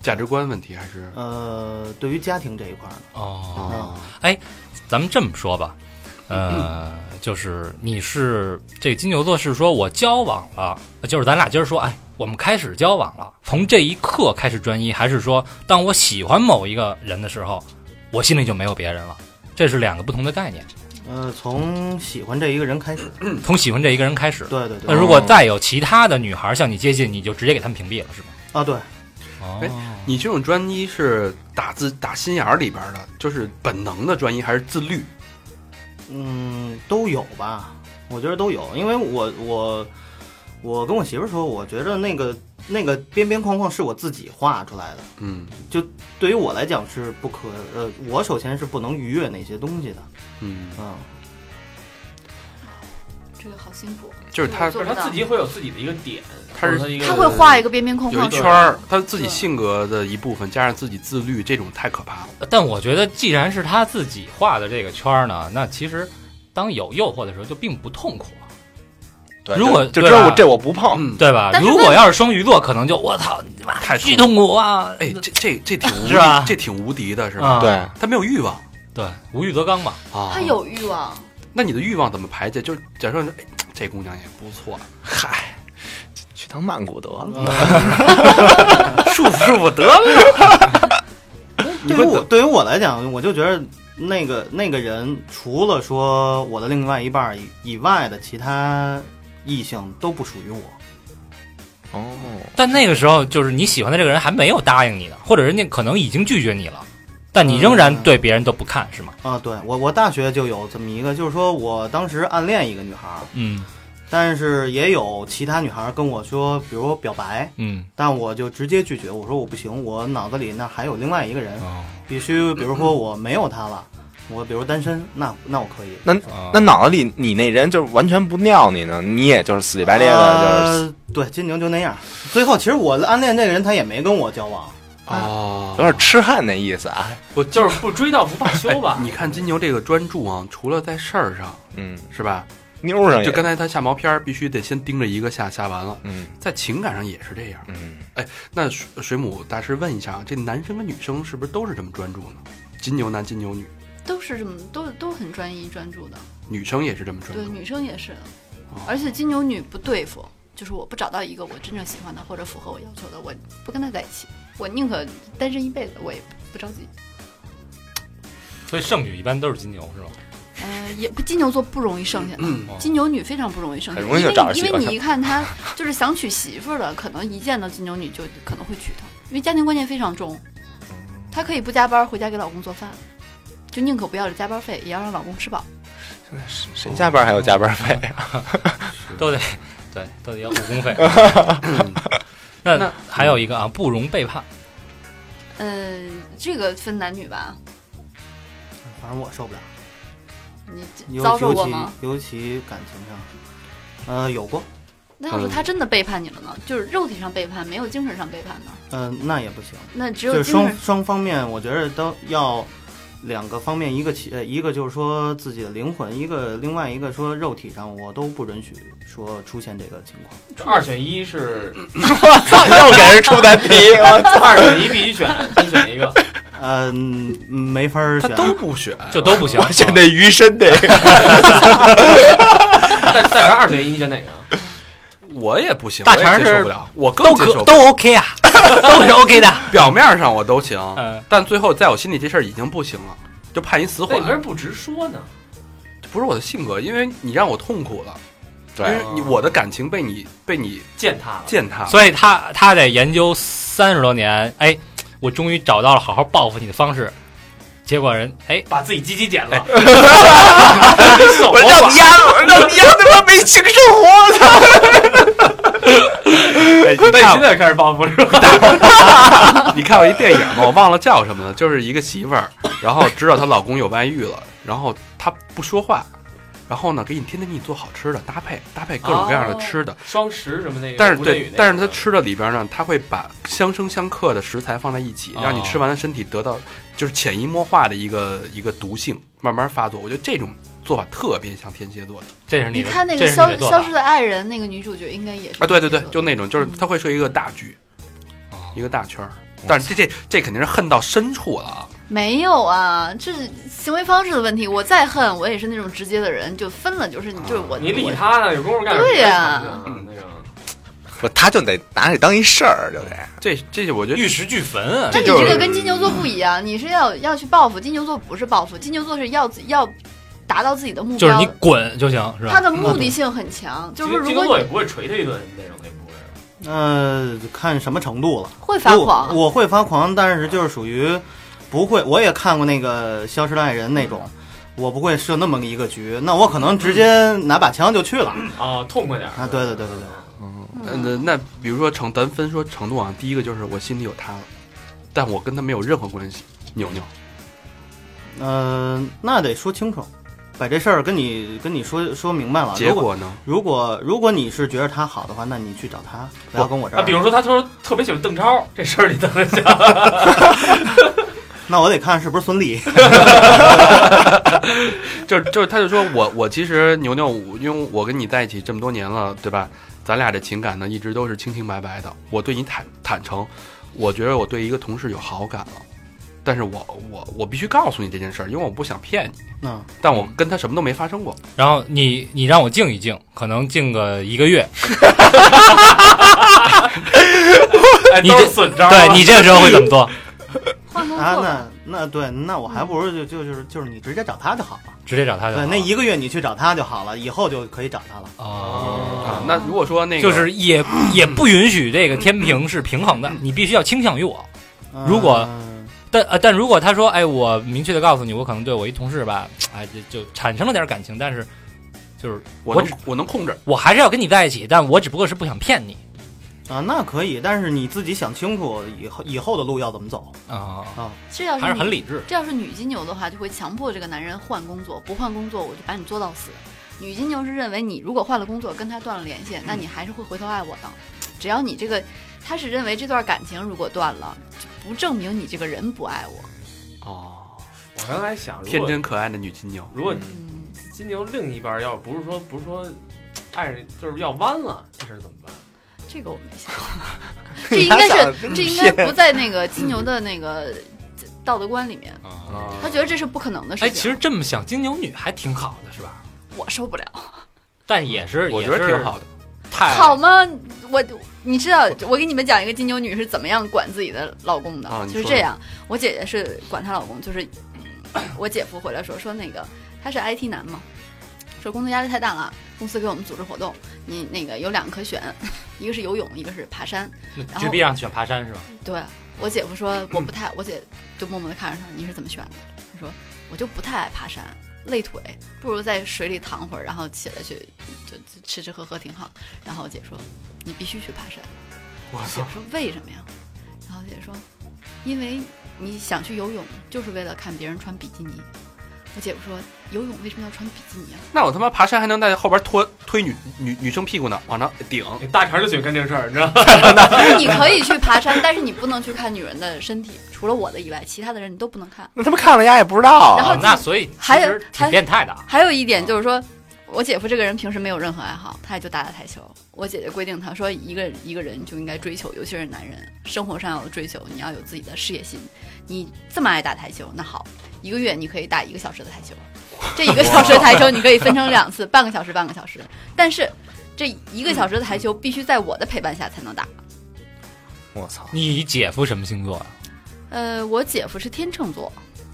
价值观问题？还是呃，对于家庭这一块儿呢，哦，哎？咱们这么说吧，呃，就是你是这个金牛座是说我交往了，就是咱俩今儿说，哎，我们开始交往了，从这一刻开始专一，还是说当我喜欢某一个人的时候，我心里就没有别人了？这是两个不同的概念。呃，从喜欢这一个人开始，从喜欢这一个人开始，对对对，那如果再有其他的女孩向你接近，你就直接给他们屏蔽了，是吗？啊对，哦哎你这种专一是打自打心眼儿里边儿的，就是本能的专一，还是自律？嗯，都有吧，我觉得都有，因为我我我跟我媳妇儿说，我觉得那个那个边边框框是我自己画出来的，嗯。就对于我来讲是不可呃，我首先是不能逾越那些东西的，嗯，嗯，这个好辛苦，就是他就是他自己会有自己的一个点，他是他会画一个边边框框出来，一圈儿，他自己性格的一部分，加上自己自律，这种太可怕了。但我觉得，既然是他自己画的这个圈儿呢，那其实当有诱惑的时候，就并不痛苦了，对如果就就对吧知道我这我不碰，嗯，对吧？如果要是双鱼座，可能就我操，你妈太巨痛苦啊！哎，这这这挺无 是吧敌，这挺无敌的，是吧？啊，对，他没有欲望对，无欲则刚嘛。啊，他。有欲望，那你的欲望怎么排解？就是假设，哎，这姑娘也不错，嗨，去趟曼谷得了。舒服舒服得了。对于我对于我来讲，我就觉得那个那个人，除了说我的另外一半以以外的其他异性都不属于我。哦，但那个时候，就是你喜欢的这个人还没有答应你呢，或者人家可能已经拒绝你了，但你仍然对别人都不看，是吗？啊，对我我大学就有这么一个，就是说我当时暗恋一个女孩儿，嗯但是也有其他女孩儿跟我说，比如表白，嗯但我就直接拒绝，我说我不行，我脑子里那还有另外一个人，哦必须，比如说我没有他了，我比如单身，那那我可以。那那脑子里你那人就是完全不尿你呢，你也就是死乞白咧的，就是呃，对，金牛就那样。最后其实我暗恋那个人，他也没跟我交往。哦有点痴汉那意思啊。我就是不追到不罢休吧。你看金牛这个专注啊，除了在事儿上嗯，是吧？妞上也就刚才他下毛片儿，必须得先盯着一个下，下完了，嗯在情感上也是这样。嗯，哎那水水母大师问一下啊，这男生跟女生是不是都是这么专注呢？金牛男、金牛女，都是这么都都很专一专注的，女生也是这么专注对，女生也是哦，而且金牛女不对付，就是我不找到一个我真正喜欢的或者符合我要求的，我不跟他在一起，我宁可单身一辈子，我也不着急。所以剩女一般都是金牛，是吗？呃，也不金牛座不容易剩下的，嗯金牛女非常不容易剩下，很容易就找着喜欢的因为因为你一看她就是想娶媳妇儿的，可能一见到金牛女就可能会娶她，因为家庭观念非常重，她可以不加班回家给老公做饭，就宁可不要这加班费，也要让老公吃饱。谁加班还有加班费啊？都得对，都得要误工费。嗯那那还有一个啊，不容背叛。呃，这个分男女吧，反正我受不了，你遭受过吗？尤其感情上，呃，有过，那要是他真的背叛你了呢？就是肉体上背叛，没有精神上背叛呢？嗯、那也不行。那只就是有双双方面，我觉得都要两个方面，一个其呃一个就是说自己的灵魂，一个另外一个说肉体上，我都不允许说出现这个情况。这二选一是 又给人出难题，我操！二选一必须选，先选一个。嗯、没法选。都不选，就都不行。我选那余生这个，但但是二选一，你选哪个？我也不行，大肠是接受不了，我更都接受不了。可都 OK 啊，都是 OK 的。表面上我都行，嗯，但最后在我心里这事儿已经不行了，就判一死缓你为什么不直说呢？这不是我的性格，因为你让我痛苦了，因为对，你我的感情被你被你践踏了。践踏了。所以他他得研究三十多年，哎，我终于找到了好好报复你的方式。结果人哎，把自己鸡鸡剪了，手我让你丫，我让你丫他妈没性生活，哎那你现在开始报复是吧？你看过一电影吗？我忘了叫什么了，就是一个媳妇儿，然后知道她老公有外遇了，然后她不说话，然后呢给你天天给你做好吃的，搭配搭配各种各样的吃的，双十什么那个，但是对但是他吃的里边呢，他会把相生相克的食材放在一起，哦让你吃完了身体得到就是潜移默化的一个一个毒性慢慢发作。我觉得这种做法特别像天蝎座的这是你的，看那个消消失的爱人那个女主角应该也是啊，对对对这，个就那种就是他会设一个大局，哦一个大圈儿。但是这这这肯定是恨到深处了啊！没有啊，这是行为方式的问题。我再恨，我也是那种直接的人，就分了，就是就是我你理他呢？有功夫干对呀嗯那个不，他就得拿这当一事儿，就得。这这就我觉得玉石俱焚啊！那你就是这个跟金牛座不一样，你是要要去报复，金牛座不是报复，金牛座是要要达到自己的目标，就是你滚就行，是吧？他的目的性很强，就是说如金牛也不会捶他一顿那种，那不会。呃，看什么程度了。会发狂，我我会发狂，但是就是属于不会。我也看过那个《消失的爱人》那种，我不会设那么一个局，那我可能直接拿把枪就去了啊，痛快点儿啊！对对对对对，嗯那那比如说程咱分说程度啊，第一个就是我心里有他了，但我跟他没有任何关系。牛牛，嗯、那得说清楚，把这事儿跟你跟你说说明白了。结果呢？如果如果你是觉得他好的话，那你去找他，不要跟我这啊，儿。比如说他说特别喜欢邓超，这事儿你怎么想？那我得看是不是孙俪。就就是他就说我我其实牛牛，因为我跟你在一起这么多年了，对吧？咱俩这情感呢一直都是清清白白的。我对你坦坦诚，我觉得我对一个同事有好感了，但是我我我必须告诉你这件事儿，因为我不想骗你。嗯，但我跟他什么都没发生过。然后你你让我静一静，可能静个一个月，哎，你这损招啊。对你这个时候会怎么做？换工啊。那那对，那我还不如就就就是就是你直接找他就好了。直接找他就好对，那一个月你去找他就好了，以后就可以找他了。哦啊，那如果说那个就是也也不允许这个天平是平衡的，你必须要倾向于我。如果嗯但呃，但如果他说，哎，我明确的告诉你，我可能对我一同事吧，哎，就就产生了点感情，但是就是我我能我能控制，我还是要跟你在一起，但我只不过是不想骗你啊，那可以，但是你自己想清楚以后以后的路要怎么走啊，啊。还是这要是是很理智。这要是女金牛的话，就会强迫这个男人换工作，不换工作我就把你做到死。女金牛是认为你如果换了工作，跟他断了联系，那你还是会回头爱我的。只要你这个，他是认为这段感情如果断了，就不证明你这个人不爱我。哦，我刚才想，天真可爱的女金牛，如果嗯，金牛另一半要不是说不是说爱人就是要弯了，这事儿怎么办？这个我没想过，这应该是 这应该不在那个金牛的那个道德观里面，啊他觉得这是不可能的事哎，情。其实这么想，金牛女还挺好的，是吧？我受不了。但也是，我觉也是得挺好的。太好吗？我你知道，我给你们讲一个金牛女是怎么样管自己的老公的，啊就是这样。我姐姐是管她老公，就是、嗯我姐夫回来说说那个他是 IT 男嘛，说工作压力太大了，公司给我们组织活动，你那个有两个可选，一个是游泳，一个是爬山。然后直逼让选爬山是吧？对我姐夫说我不太，我姐就默默的看着他，你是怎么选的？他说我就不太爱爬山，累腿，不如在水里躺会儿，然后起来去就就吃吃喝喝挺好。然后我姐说你必须去爬山。我姐说为什么呀？然后姐说因为你想去游泳，就是为了看别人穿比基尼。我姐夫说游泳为什么要穿比基尼啊？那我他妈爬山还能在后边拖推女女女生屁股呢，往上顶。大肠就喜欢干这事儿，你知道吗？就是你可以去爬山，但是你不能去看女人的身体，除了我的以外，其他的人你都不能看。那他们看了丫也不知道然后哦那所以还有实挺还变态的啊。还有一点就是说，我姐夫这个人平时没有任何爱好，他也就打打台球。我姐姐规定他说，一个一个人就应该追求，尤其是男人，生活上要有追求，你要有自己的事业心。你这么爱打台球，那好，一个月你可以打一个小时的台球，这一个小时的台球你可以分成两次，半个小时，半个小时。但是这一个小时的台球必须在我的陪伴下才能打。我操，你姐夫什么星座啊？呃，我姐夫是天秤座，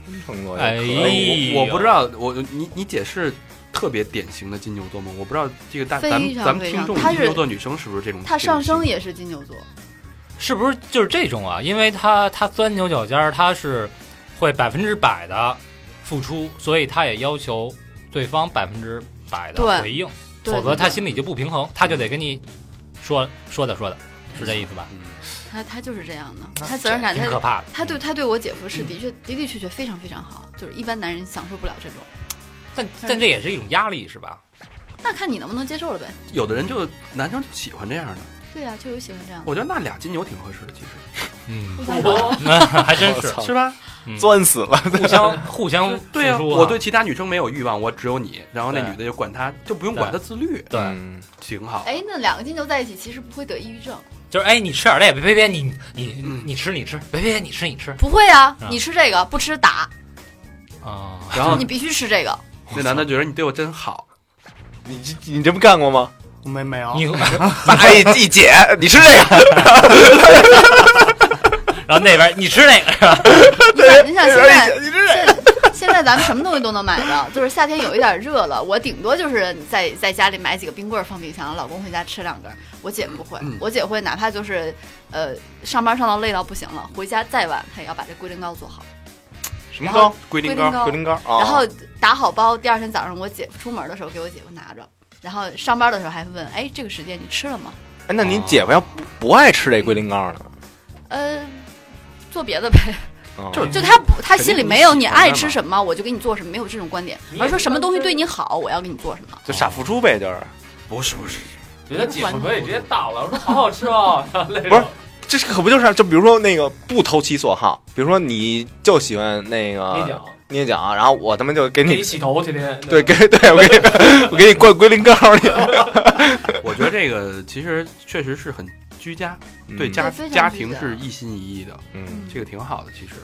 天秤座哎。我我不知道，我你你姐是特别典型的金牛座吗？我不知道这个大咱们非常咱们听众非常金牛座女生是不是这种？她上升也是金牛座。是不是就是这种啊？因为他他钻牛角尖儿，他是会百分之百的付出，所以他也要求对方百分之百的回应，否则他心里就不平衡，他就得跟你说说的说的，是这意思吧？嗯他他就是这样的，他责任感他挺可怕了。他对他对我姐夫是的确的的确确非常非常好，就是一般男人享受不了这种。但但这也是一种压力，是吧？那看你能不能接受了呗。有的人就男生就喜欢这样的，对啊、就有喜欢这样的。我觉得那俩金牛挺合适的，其实嗯，还真是是吧？嗯钻死了，互相 互相对呀、付我对其他女生没有欲望，我只有你，然后那女的就管他，就不用管他自律，对嗯挺好。哎，那两个金牛在一起其实不会得抑郁症，就是哎，你吃点这个，别别别，你你嗯你吃你吃，别别别，你吃你吃不会啊。你吃这个不吃打，啊。然后你必须吃这个。那男的觉得你对我真好，你这你这不干过吗？没没有，你爸一一姐，你吃这个，然后那边你吃那个是吧？你想，现在你吃这个，现现在咱们什么东西都能买到，就是夏天有一点热了，我顶多就是在在家里买几个冰棍放冰箱，老公回家吃两根。我姐不会，嗯我姐会哪怕就是呃上班上到累到不行了，回家再晚，她也要把这龟苓膏做好，什么膏？龟苓膏。然后打好包，第二天早上我姐夫出门的时候给我姐夫拿着，然后上班的时候还问，哎，这个时间你吃了吗？哎，那您姐夫要不不爱吃这龟苓膏呢？呃，做别的呗。啊就 就他不，他心里没有你爱吃什么，我就给你做什么，没有这种观点，而是说什么东西对你好，我要给你做什么。就傻付出呗，就是。不是不是，觉得姐夫可以直接倒了，我说好好吃哦，不是这是可不就是？就比如说那个不投其所好，比如说你就喜欢那个捏脚，然后我他妈就给你给你洗头，天天。对给对我给你 我给你灌龟苓膏去。我觉得这个其实确实是很居家，对嗯家对家家庭是一心一意的，嗯。这个挺好的。其实，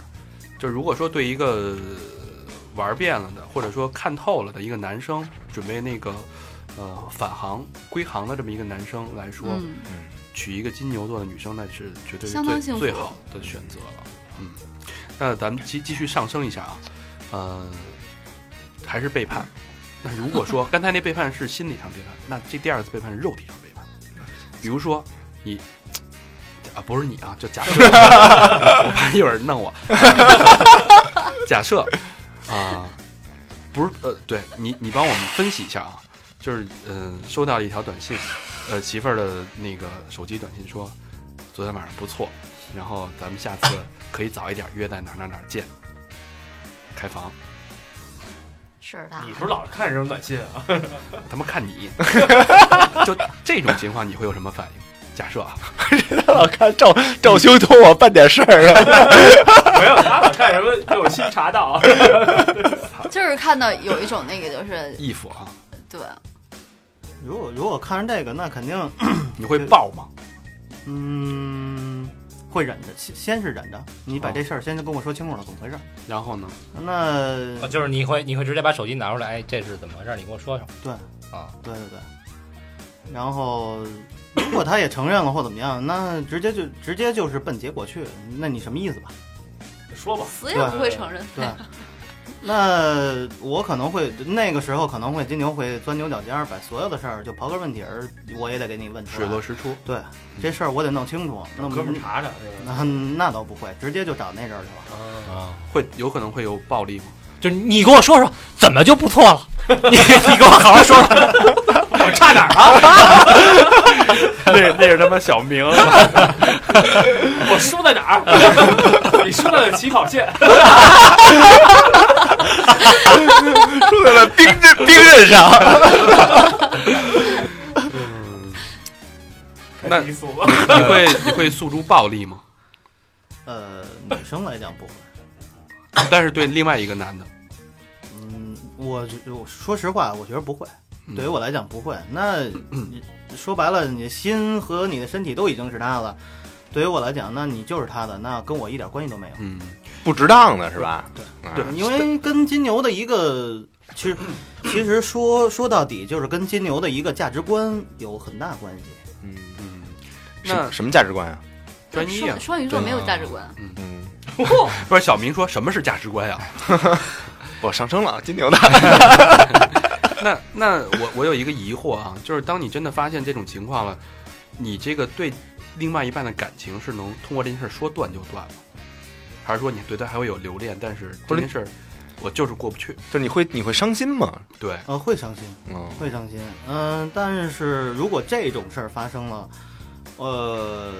就如果说对一个玩遍了的，或者说看透了的一个男生，准备那个呃返航归航的这么一个男生来说，嗯，娶一个金牛座的女生，那是绝对是最相当幸福。最好的选择了。嗯，那咱们继继续上升一下啊，呃，还是背叛。那如果说刚才那背叛是心理上背叛，那这第二次背叛是肉体上背叛。比如说你啊，不是你啊，就假设，我怕一会儿弄我。假设啊、不是呃，对你你帮我们分析一下啊，就是嗯、收到一条短信，呃，媳妇儿的那个手机短信说，昨天晚上不错，然后咱们下次可以早一点约在哪儿哪儿哪儿见，开房。是的。你不是老是看这种短信啊？他们看你，就这种情况你会有什么反应？假设啊，老看赵赵兄托我办点事儿啊，没有，他老看什么被我新查到，就是看到有一种那个就是义父啊，对，如果如果看着这个，那肯定你会爆吗？嗯会忍着，先先是忍着，你把这事儿先跟我说清楚了，怎么回事儿？然后呢？那啊就是你会你会直接把手机拿出来，哎，这是怎么回事？你跟我说说。对啊，对对对，然后如果他也承认了或怎么样，那直接就直接就是奔结果去，那你什么意思吧？说吧，死也不会承认。对，那我可能会那个时候可能会金牛会钻牛角尖儿，把所有的事儿就刨根问底儿，我也得给你问出来水。落石出。对，这事儿我得弄清楚。那哥们儿查查，那那倒不会，直接就找那阵儿去了。啊，会有可能会有暴力吗？就你给我说说怎么就不错了？你你给我好好说说。我差哪儿啊？那那是他妈小明，我输在哪儿？你输在了起跑线。输在了兵刃冰刃上。那你会你会诉诸暴力吗？呃，女生来讲不会。但是对另外一个男的，嗯，我觉我说实话，我觉得不会。嗯对于我来讲不会。那你说白了，你的心和你的身体都已经是他了。对于我来讲，那你就是他的，那跟我一点关系都没有。嗯，不值当的是吧？对啊对因为跟金牛的一个，其实其实说说到底，就是跟金牛的一个价值观有很大关系。嗯，嗯，那什什么价值观啊？专一啊双，双鱼座没有价值观，嗯，不是小明说什么是价值观呀？我上升了，金牛的。那那我我有一个疑惑啊，就是当你真的发现这种情况了，你这个对另外一半的感情是能通过这件事说断就断吗？还是说你对他还会有留恋，但是这件事儿我就是过不去？就是你会你会伤心吗？对，呃，会伤心，嗯，会伤心。嗯、但是如果这种事儿发生了，呃，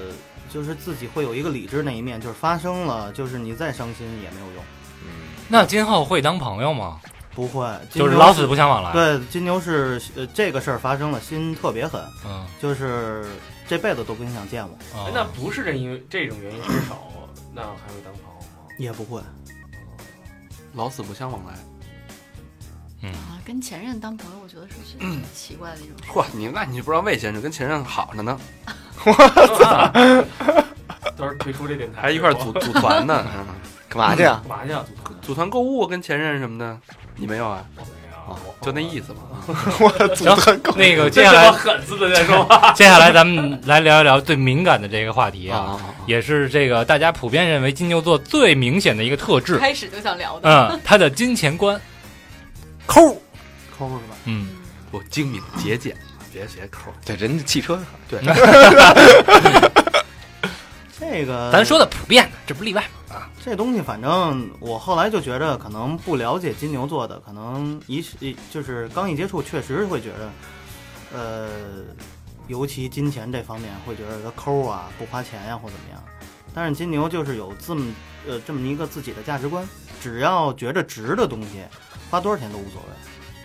就是自己会有一个理智那一面，就是发生了，就是你再伤心也没有用。嗯那今后会当朋友吗？不会，就是老死不相往来。对，金牛是呃这个事儿发生了，心特别狠，嗯，就是这辈子都不想见我，哦哎那不是这因为这种原因分手，那还会当朋友吗？也不会。老死不相往来。嗯，啊，跟前任当朋友，我觉得是最奇怪的一种事。嚯，你那你就不知道魏先生跟前任好着呢 到时候退出这电台，还一块儿组组团呢，嗯干嘛去啊？干嘛去啊？组团组团购物跟前任什么的，你没有啊？我没有啊，就那意思嘛。行，那个接下来狠字的在说话，接下来咱们来聊一聊最敏感的这个话题啊，啊，也是这个大家普遍认为金牛座最明显的一个特质。开始就想聊的，嗯，他的金钱观，抠，抠是吧？嗯，不精明节俭，别写抠。对，人家汽车对，这个咱说的普遍的，这不例外啊。这东西，反正我后来就觉着，可能不了解金牛座的，可能一一就是刚一接触，确实会觉得，呃，尤其金钱这方面，会觉得他抠啊，不花钱呀、或怎么样。但是金牛就是有这么呃这么一个自己的价值观，只要觉着值的东西，花多少钱都无所谓。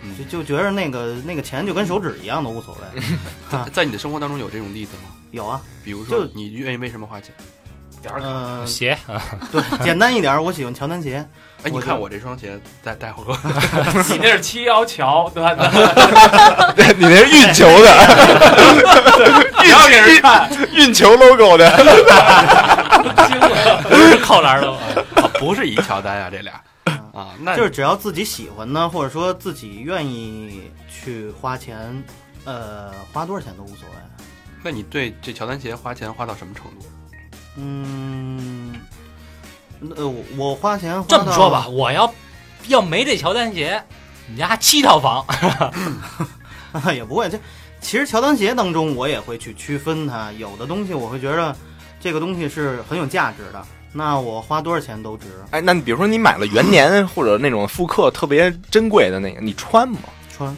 嗯就就觉得那个那个钱就跟手指一样都无所谓。啊在你的生活当中有这种例子吗？有啊，比如说就，你愿意为什么花钱？点儿嗯、鞋啊，对，简单一点，我喜欢乔丹鞋。哎，你看我这双鞋，待待会儿你那是七幺乔，对吧？你那是运球的，运球给人看，运球 logo 的。惊了。不是靠栏的吗？啊不是一乔丹啊，这俩啊，那就是只要自己喜欢呢，或者说自己愿意去花钱，呃，花多少钱都无所谓。那你对这乔丹鞋花钱花到什么程度？嗯，呃，我我花钱花这么说吧，，我要要没这乔丹鞋，你家七套房。也不会。这其实乔丹鞋当中，我也会去区分它，有的东西我会觉得这个东西是很有价值的，那我花多少钱都值。哎，那你比如说你买了元年或者那种复刻特别珍贵的那个，你穿吗？穿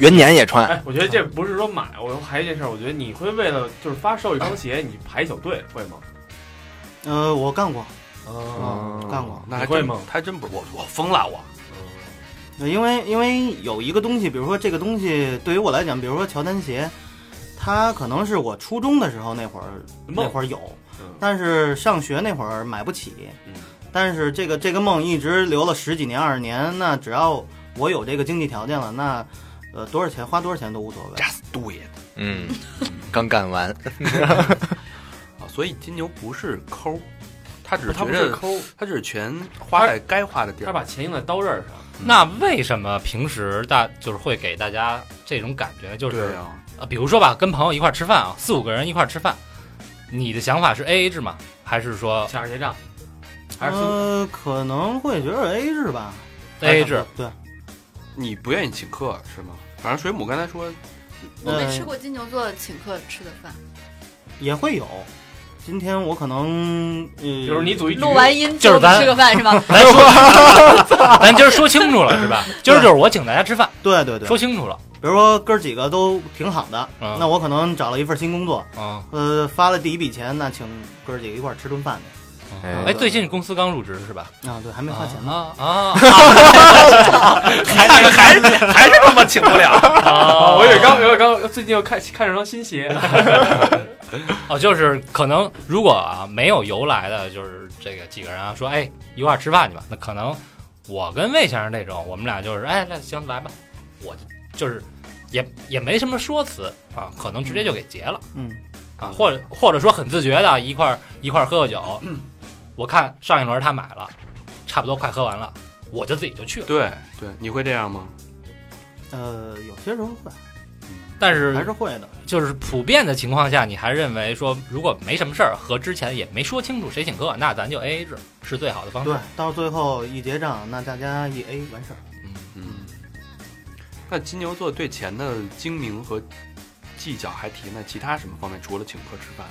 元年也穿，哎，我觉得这不是说买，我还有一件事儿，我觉得你会为了就是发售一双鞋，你排小队会吗？呃，我干过，哦，嗯，干过。那还真会吗还真不是我，我疯了我。呃因为因为有一个东西，比如说这个东西对于我来讲，比如说乔丹鞋，它可能是我初中的时候那会儿那会儿有，嗯但是上学那会儿买不起。嗯但是这个这个梦一直留了十几年二十年，那只要我有这个经济条件了，那呃多少钱花多少钱都无所谓。Just do it 嗯，刚干完，啊！所以金牛不是抠，他只是他觉得不是抠，他只是全花在该花的地他。把钱用在刀刃上。那为什么平时大就是会给大家这种感觉？就是啊，呃，比如说吧，跟朋友一块吃饭啊，四五个人一块吃饭，你的想法是 A A 制吗？还是说下着结账，还是呃，可能会觉得 A A 制吧 A A 制？对，你不愿意请客是吗？反正水母刚才说，我没呃吃过金牛座请客吃的饭，也会有，今天我可能，呃，就是你组一局录完音就是咱吃个饭是吧？咱说，咱今儿说清楚了是吧？今儿就是我请大家吃饭，对对对，说清楚了比如说哥儿几个都挺好的，嗯那我可能找了一份新工作，啊。呃，发了第一笔钱，那请哥儿几个一块儿吃顿饭去。哎，最近公司刚入职是吧？啊，对，还没花钱呢。啊啊！还是还是还是他妈请不了。啊，我以为刚，我以为刚最近又看看上双新鞋，哦，就是可能如果啊没有由来的，就是这个几个人啊说，哎，一块儿吃饭去吧。那可能我跟魏先生那种，我们俩就是，哎，那行来吧，我就就是也也没什么说辞啊，可能直接就给结了嗯，啊，或者或者说很自觉的一块儿一块儿喝个酒。我看上一轮他买了，差不多快喝完了，我就自己就去了。对对，你会这样吗？呃，有些时候会，但是还是会的。就是普遍的情况下，你还认为说，如果没什么事儿，和之前也没说清楚谁请客，那咱就 A A 制是最好的方式对。，到最后一结账，那大家一 A 完事儿。嗯嗯，那金牛座对钱的精明和计较还提呢？其他什么方面？除了请客吃饭，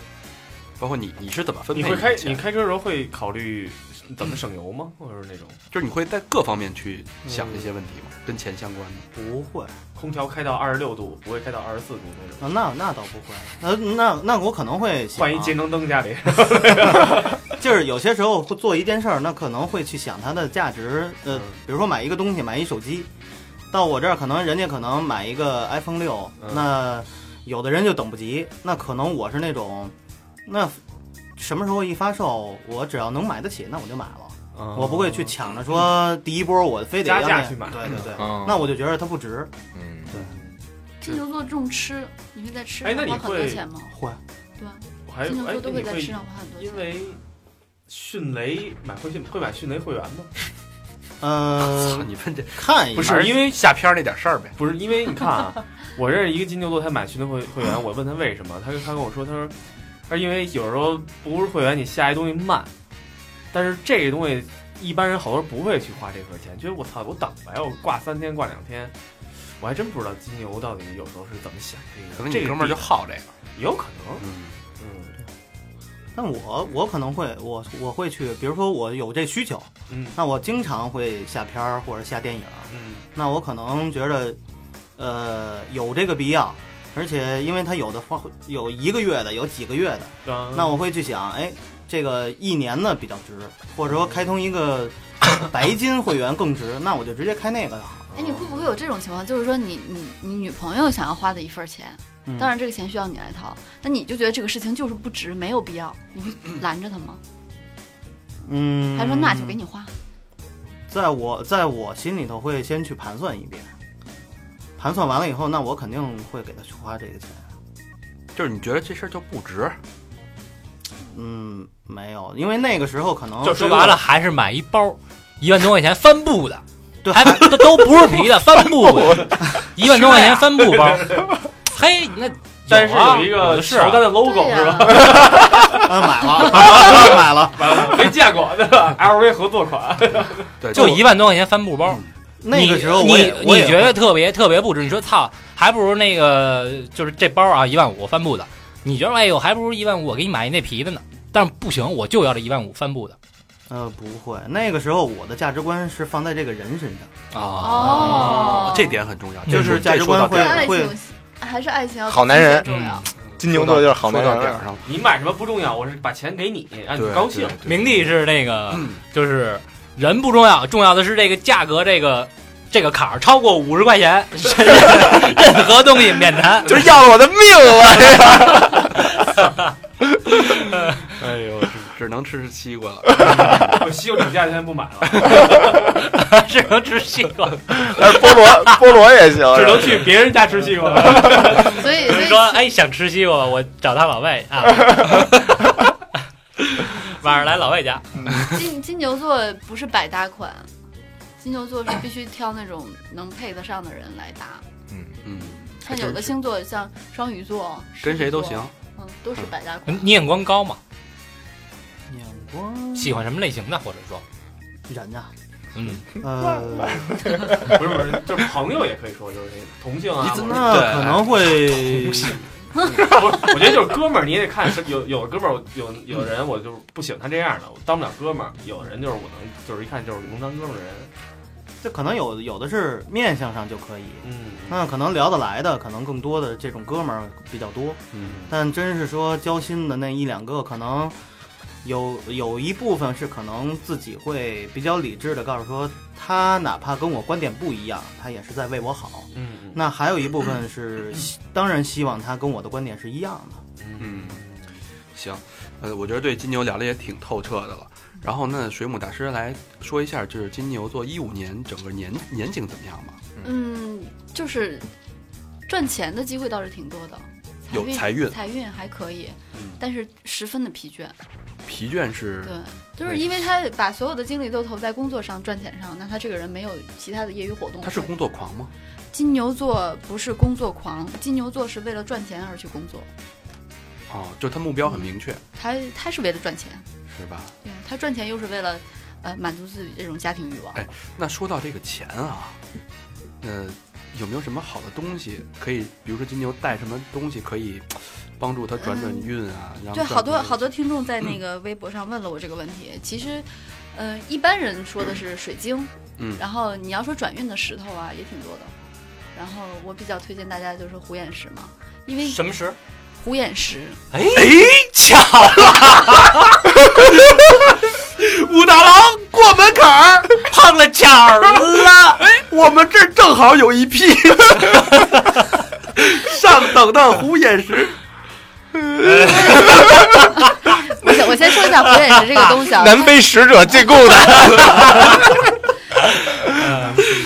包括你，你是怎么分配你会开你开车的时候会考虑 怎么省油吗？或者是那种就是你会在各方面去想这些问题吗？跟钱相关的？不会，空调开到二十六度，不会开到二十四度那种？啊，那那倒不会。那那那我可能会想换一节能灯家里，就是有些时候会做一件事儿，那可能会去想它的价值。呃嗯，比如说买一个东西，买一手机，到我这儿可能人家可能买一个 iPhone 六、嗯那有的人就等不及，那可能我是那种，那什么时候一发售，我只要能买得起，那我就买了。我不会去抢着说第一波我非得加价去买对对对，嗯那我就觉得它不值。嗯，金牛座重吃，你会在吃哎那你上花很多会钱吗？会，对吧？我还哎金牛座都会你在吃上花很多钱。因为迅雷买会迅会买迅雷会员吗？嗯，你问这看一眼不是因为下片儿那点事儿呗？不是因为你看啊，我认识一个金牛座，他买迅雷会会员，我问他为什么，他他跟我说，他说他说因为有时候不是会员，你下一东西慢，但是这个东西一般人好多人不会去花这份钱，觉得我操，我等呗，我挂三天挂两天，我还真不知道金牛到底有时候是怎么想这个，可能这哥们儿就地好这个。也有可能，嗯，嗯但我我可能会我我会去，比如说我有这需求，嗯那我经常会下片儿或者下电影，嗯那我可能觉得，呃，有这个必要，而且因为它有的花有一个月的，有几个月的，嗯，那我会去想，哎，这个一年的比较值，或者说开通一个 白金会员更值，那我就直接开那个就好。哎，你会不会有这种情况？就是说你，你你女朋友想要花的一份钱，嗯当然这个钱需要你来掏，那你就觉得这个事情就是不值，没有必要，你会 拦着她吗？嗯，还说那就给你花？在我在我心里头会先去盘算一遍，盘算完了以后，那我肯定会给他去花这个钱。就是你觉得这事儿就不值，嗯，没有，因为那个时候可能就说白了，还是买一包一万多块钱帆布的，对还 都都不是皮的帆布的，一万多块钱帆布包，嘿，那但是啊有一个是啊乔丹的 logo 是吧？啊买了，买了。买了，没见过对吧？LV 合作款，对，就一万多块钱帆布包。那个时候你我也我也你觉得特别特别不值，你说操，还不如那个就是这包啊一万五帆布的，你觉得哎呦还不如一万五我给你买一那皮的呢？但是不行，我就要这一万五帆布的呃不会，那个时候我的价值观是放在这个人身上，哦，这点很重要，就是这价值观说到点儿爱会会还是爱情好男人重要。金牛座就是好男人点。上了，你买什么不重要，我是把钱给你，让你高兴。明帝是那个，嗯就是人不重要，重要的是这个价格，这个这个坎儿超过五十块钱，任何东西免谈。就是要了我的命了。哎呦，只只能吃西瓜了。我西瓜涨价现在不买了，只能吃西瓜。但是菠萝菠萝也行，只能去别人家吃西瓜了。所以，所以你说，哎，想吃西瓜，我找他老外啊。晚上来老外家，金金牛座不是百搭款，金牛座是必须挑那种能配得上的人来搭。嗯。嗯，像有的星座像双鱼座，跟谁都行。嗯，都是百搭款。你眼光高嘛？眼光。喜欢什么类型的？或者说，人呐，嗯，呃，不是不是，就是朋友也可以说，就是那个同性啊，那可能会 我觉得就是哥们儿，你也得看是有有的哥们儿有有人我就不喜欢他这样的，我当不了哥们儿；有的人就是我能就是一看就是能当哥们儿的人。这可能有有的是面相上就可以，嗯，那可能聊得来的，可能更多的这种哥们儿比较多。嗯，但真是说交心的那一两个，可能有有一部分是可能自己会比较理智的告诉说，他哪怕跟我观点不一样，他也是在为我好。嗯那还有一部分是 希当然希望他跟我的观点是一样的。嗯，行，呃，我觉得对金牛聊的也挺透彻的了。然后那，水母大师来说一下，就是金牛座一五年整个年年景怎么样吧？嗯，就是赚钱的机会倒是挺多的，有财运财运还可以嗯，但是十分的疲倦。疲倦是对，就是因为他把所有的精力都投在工作上、赚钱上，那他这个人没有其他的业余活动。他是工作狂吗？金牛座不是工作狂，金牛座是为了赚钱而去工作，哦，就他目标很明确，他他是为了赚钱，是吧？对他赚钱又是为了呃满足自己这种家庭欲望。哎那说到这个钱啊，呃，有没有什么好的东西可以，比如说金牛带什么东西可以帮助他转转运啊？然后对，好多好多听众在那个微博上问了我这个问题。其实，呃，一般人说的是水晶，嗯然后你要说转运的石头啊，也挺多的。然后我比较推荐大家就是虎眼石嘛，因为什么石？虎眼石，哎，巧了，武大郎过门槛儿，碰了巧儿了。我们这儿正好有一批。上等的虎眼石。我先我先说一下虎眼石这个东西啊，南非使者进贡的，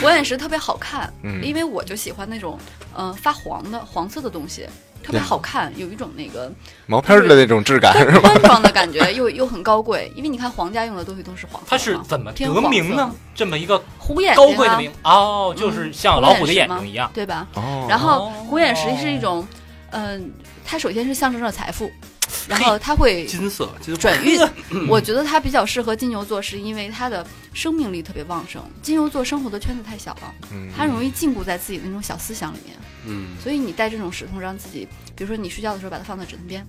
虎眼石特别好看，嗯。因为我就喜欢那种嗯、呃发黄的黄色的东西，特别好看，有一种那个毛片儿的那种质感是吧？端庄的感觉，又又很高贵。因为你看皇家用的东西都是黄色，它是怎么得名呢？这么一个虎眼高贵的名哦，就是像老虎的眼睛一样。对吧？哦然后哦虎眼石是一种，嗯、它首先是象征着财富，然后它会 金色金转运。我觉得它比较适合金牛座，是因为它的生命力特别旺盛。金牛座生活的圈子太小了，嗯它容易禁锢在自己的那种小思想里面。嗯，所以你带这种石头，让自己，比如说你睡觉的时候把它放在枕头边，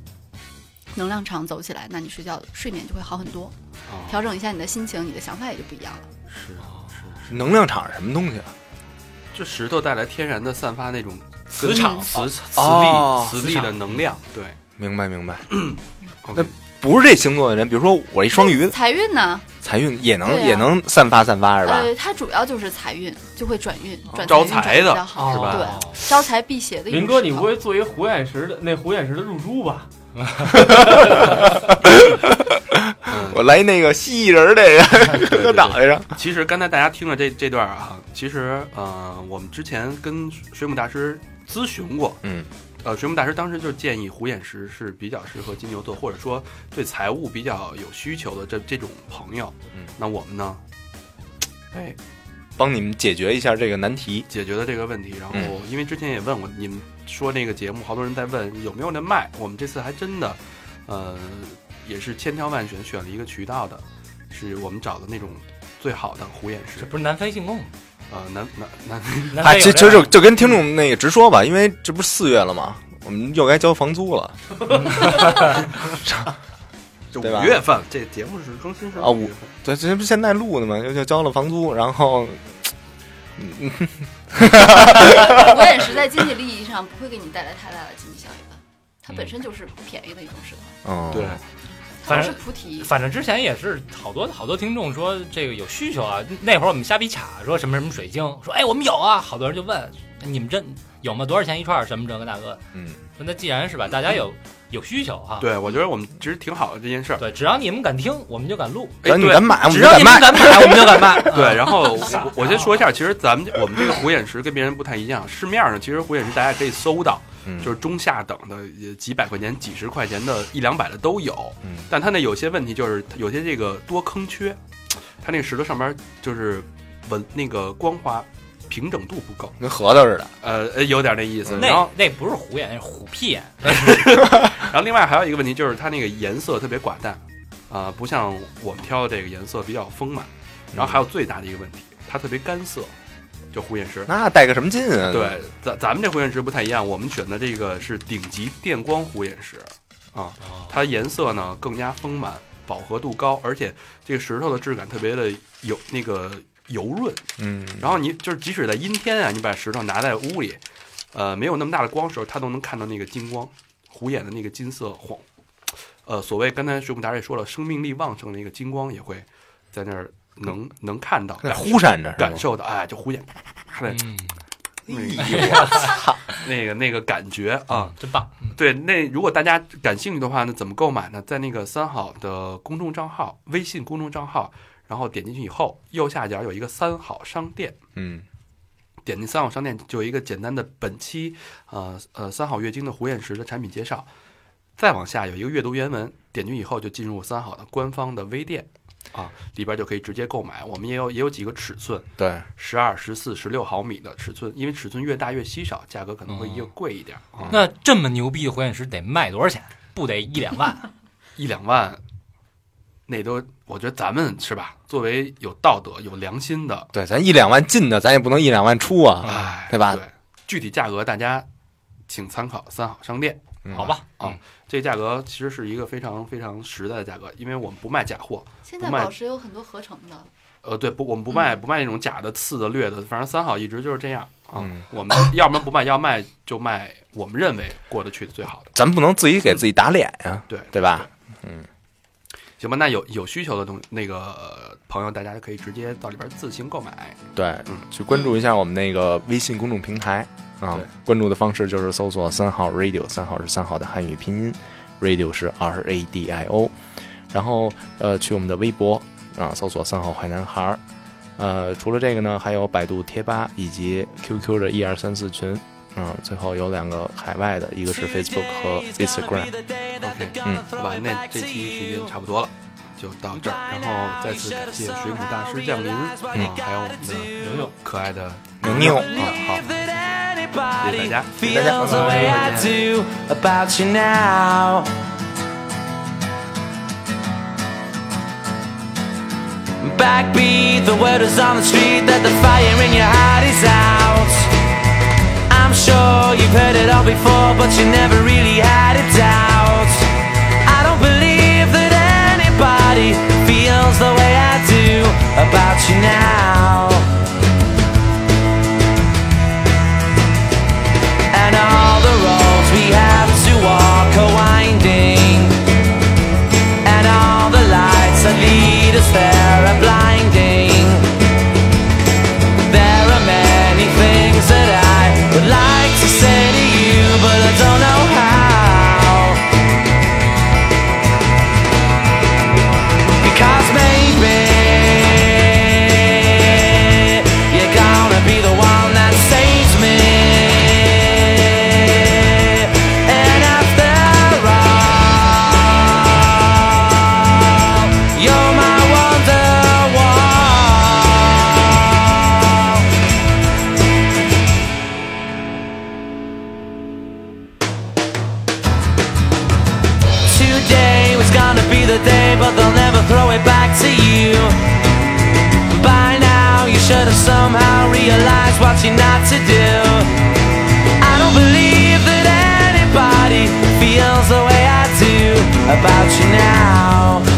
能量场走起来，那你睡觉睡眠就会好很多。哦调整一下你的心情，你的想法也就不一样了。是啊是，能量场是什么东西啊？这石头带来天然的散发那种磁场磁磁哦力磁力的能量，对。明白明白。OK 不是这星座的人，比如说我一双鱼，财运呢？财运也能啊也能散发散发是吧？呃，它主要就是财运，就会转运，转招财的得比较好，是吧对，招财辟邪的一种林哥，你不会做一个虎眼石的那虎眼石的入珠吧？嗯 我来那个蜥蜴人儿 这个脑袋上。其实刚才大家听了这这段啊，其实呃，我们之前跟水母大师咨询过，嗯，呃，水木大师当时就建议虎眼石是比较适合金牛座，或者说对财务比较有需求的这这种朋友。嗯，那我们呢，哎，帮你们解决一下这个难题。解决了这个问题。然后嗯因为之前也问过你们说那个节目，好多人在问有没有那卖，我们这次还真的，呃，也是千挑万选选了一个渠道的，是我们找的那种最好的虎眼石，这不是南非进贡吗？呃，南南南啊，南非有其实就就跟听众那个直说吧，因为这不是四月了吗？我们又该交房租了就 对吧五月份，这节目是更新是啊五。对，这不现在录的吗？又又交了房租，然后 我也是在经济利益上不会给你带来太大的经济效益的，它本身就是不便宜的一种石头，嗯，对，反正菩提。反正之前也是好多好多听众说这个有需求啊，那会儿我们瞎比卡说什么什么水晶，说哎我们有啊，好多人就问你们这有吗？多少钱一串？什么这个那个？嗯，说那既然是吧，大家有有需求哈，对，我觉得我们其实挺好的这件事儿。对，只要你们敢听，我们就敢录；只要你敢买，我们只要就敢卖。你们敢买，我们就敢卖。对，啊然后 我我先说一下，其实咱们我们这个虎眼石跟别人不太一样，市面上其实虎眼石大家可以搜到，嗯就是中下等的，呃几百块钱、几十块钱的，一两百的都有。嗯但它那有些问题就是有些这个多坑缺，它那个石头上面就是纹那个光滑平整度不够，跟核桃似的。呃，呃有点那意思。然那后那不是虎眼，那是虎屁眼。然后另外还有一个问题就是它那个颜色特别寡淡，啊、不像我们挑的这个颜色比较丰满。然后还有最大的一个问题，它特别干涩。就虎眼石。那带个什么劲啊？对，咱咱们这虎眼石不太一样，我们选的这个是顶级电光虎眼石啊，它颜色呢更加丰满，饱和度高，而且这个石头的质感特别的有那个油润。嗯，然后你就是即使在阴天啊，你把石头拿在屋里，呃，没有那么大的光时候，它都能看到那个金光，虎眼的那个金色晃，呃，所谓刚才水母达也说了，生命力旺盛的一个金光也会在那儿能能看到，在忽闪着，感受到，哎，就忽眼啪啪啪啪的嗯，那个那个那个感觉啊，真棒。对，那如果大家感兴趣的话呢，怎么购买呢？在那个三好的公众账号、微信公众账号，然后点进去以后，右下角有一个三好商店，嗯，点进三好商店就有一个简单的本期呃呃三好月经的虎眼石的产品介绍，再往下有一个阅读原文，点进去以后就进入三好的官方的微店。啊，里边就可以直接购买。我们也有也有几个尺寸，对，十二、十四、十六毫米的尺寸，因为尺寸越大越稀少，价格可能会越贵一点啊，那这么牛逼的火眼石得卖多少钱？不得一两万？一两万，那都我觉得咱们是吧？作为有道德、有良心的，对，咱一两万进的，咱也不能一两万出啊，哎，对吧对，具体价格大家请参考三好商店。嗯好吧，啊，这个价格其实是一个非常非常实在的价格，因为我们不卖假货。现在宝石有很多合成的，呃，对，不，我们不卖不卖那种假的、次的、劣的，反正三好一直就是这样啊。嗯我们要不然不卖，要卖就卖我们认为过得去的最好的。咱不能自己给自己打脸呀，对对吧？行吧，那有有需求的东那个呃朋友，大家可以直接到里边自行购买。对，嗯去关注一下我们那个微信公众平台啊，关注的方式就是搜索“三号 radio”，三号是三号的汉语拼音，radio 是 R A D I O，然后呃去我们的微博啊搜索“三号坏男孩儿”，呃除了这个呢，还有百度贴吧以及 QQ 的一二三四群。嗯，最后有两个海外的，一个是 Facebook 和 Instagram。OK，嗯，好吧，那这期时间差不多了，就到这儿。然后再次感谢水母大师降临，嗯啊，还有我们的牛牛可爱的牛牛啊，好，谢谢大家。 feels the way I do about you now. Backbeat, the word is on the street that the fire in your heart is out. I'm sure you've heard it all before, but you never really had a doubt. about you now. Somehow realized what you're not to do. I don't believe that anybody feels the way I do about you now.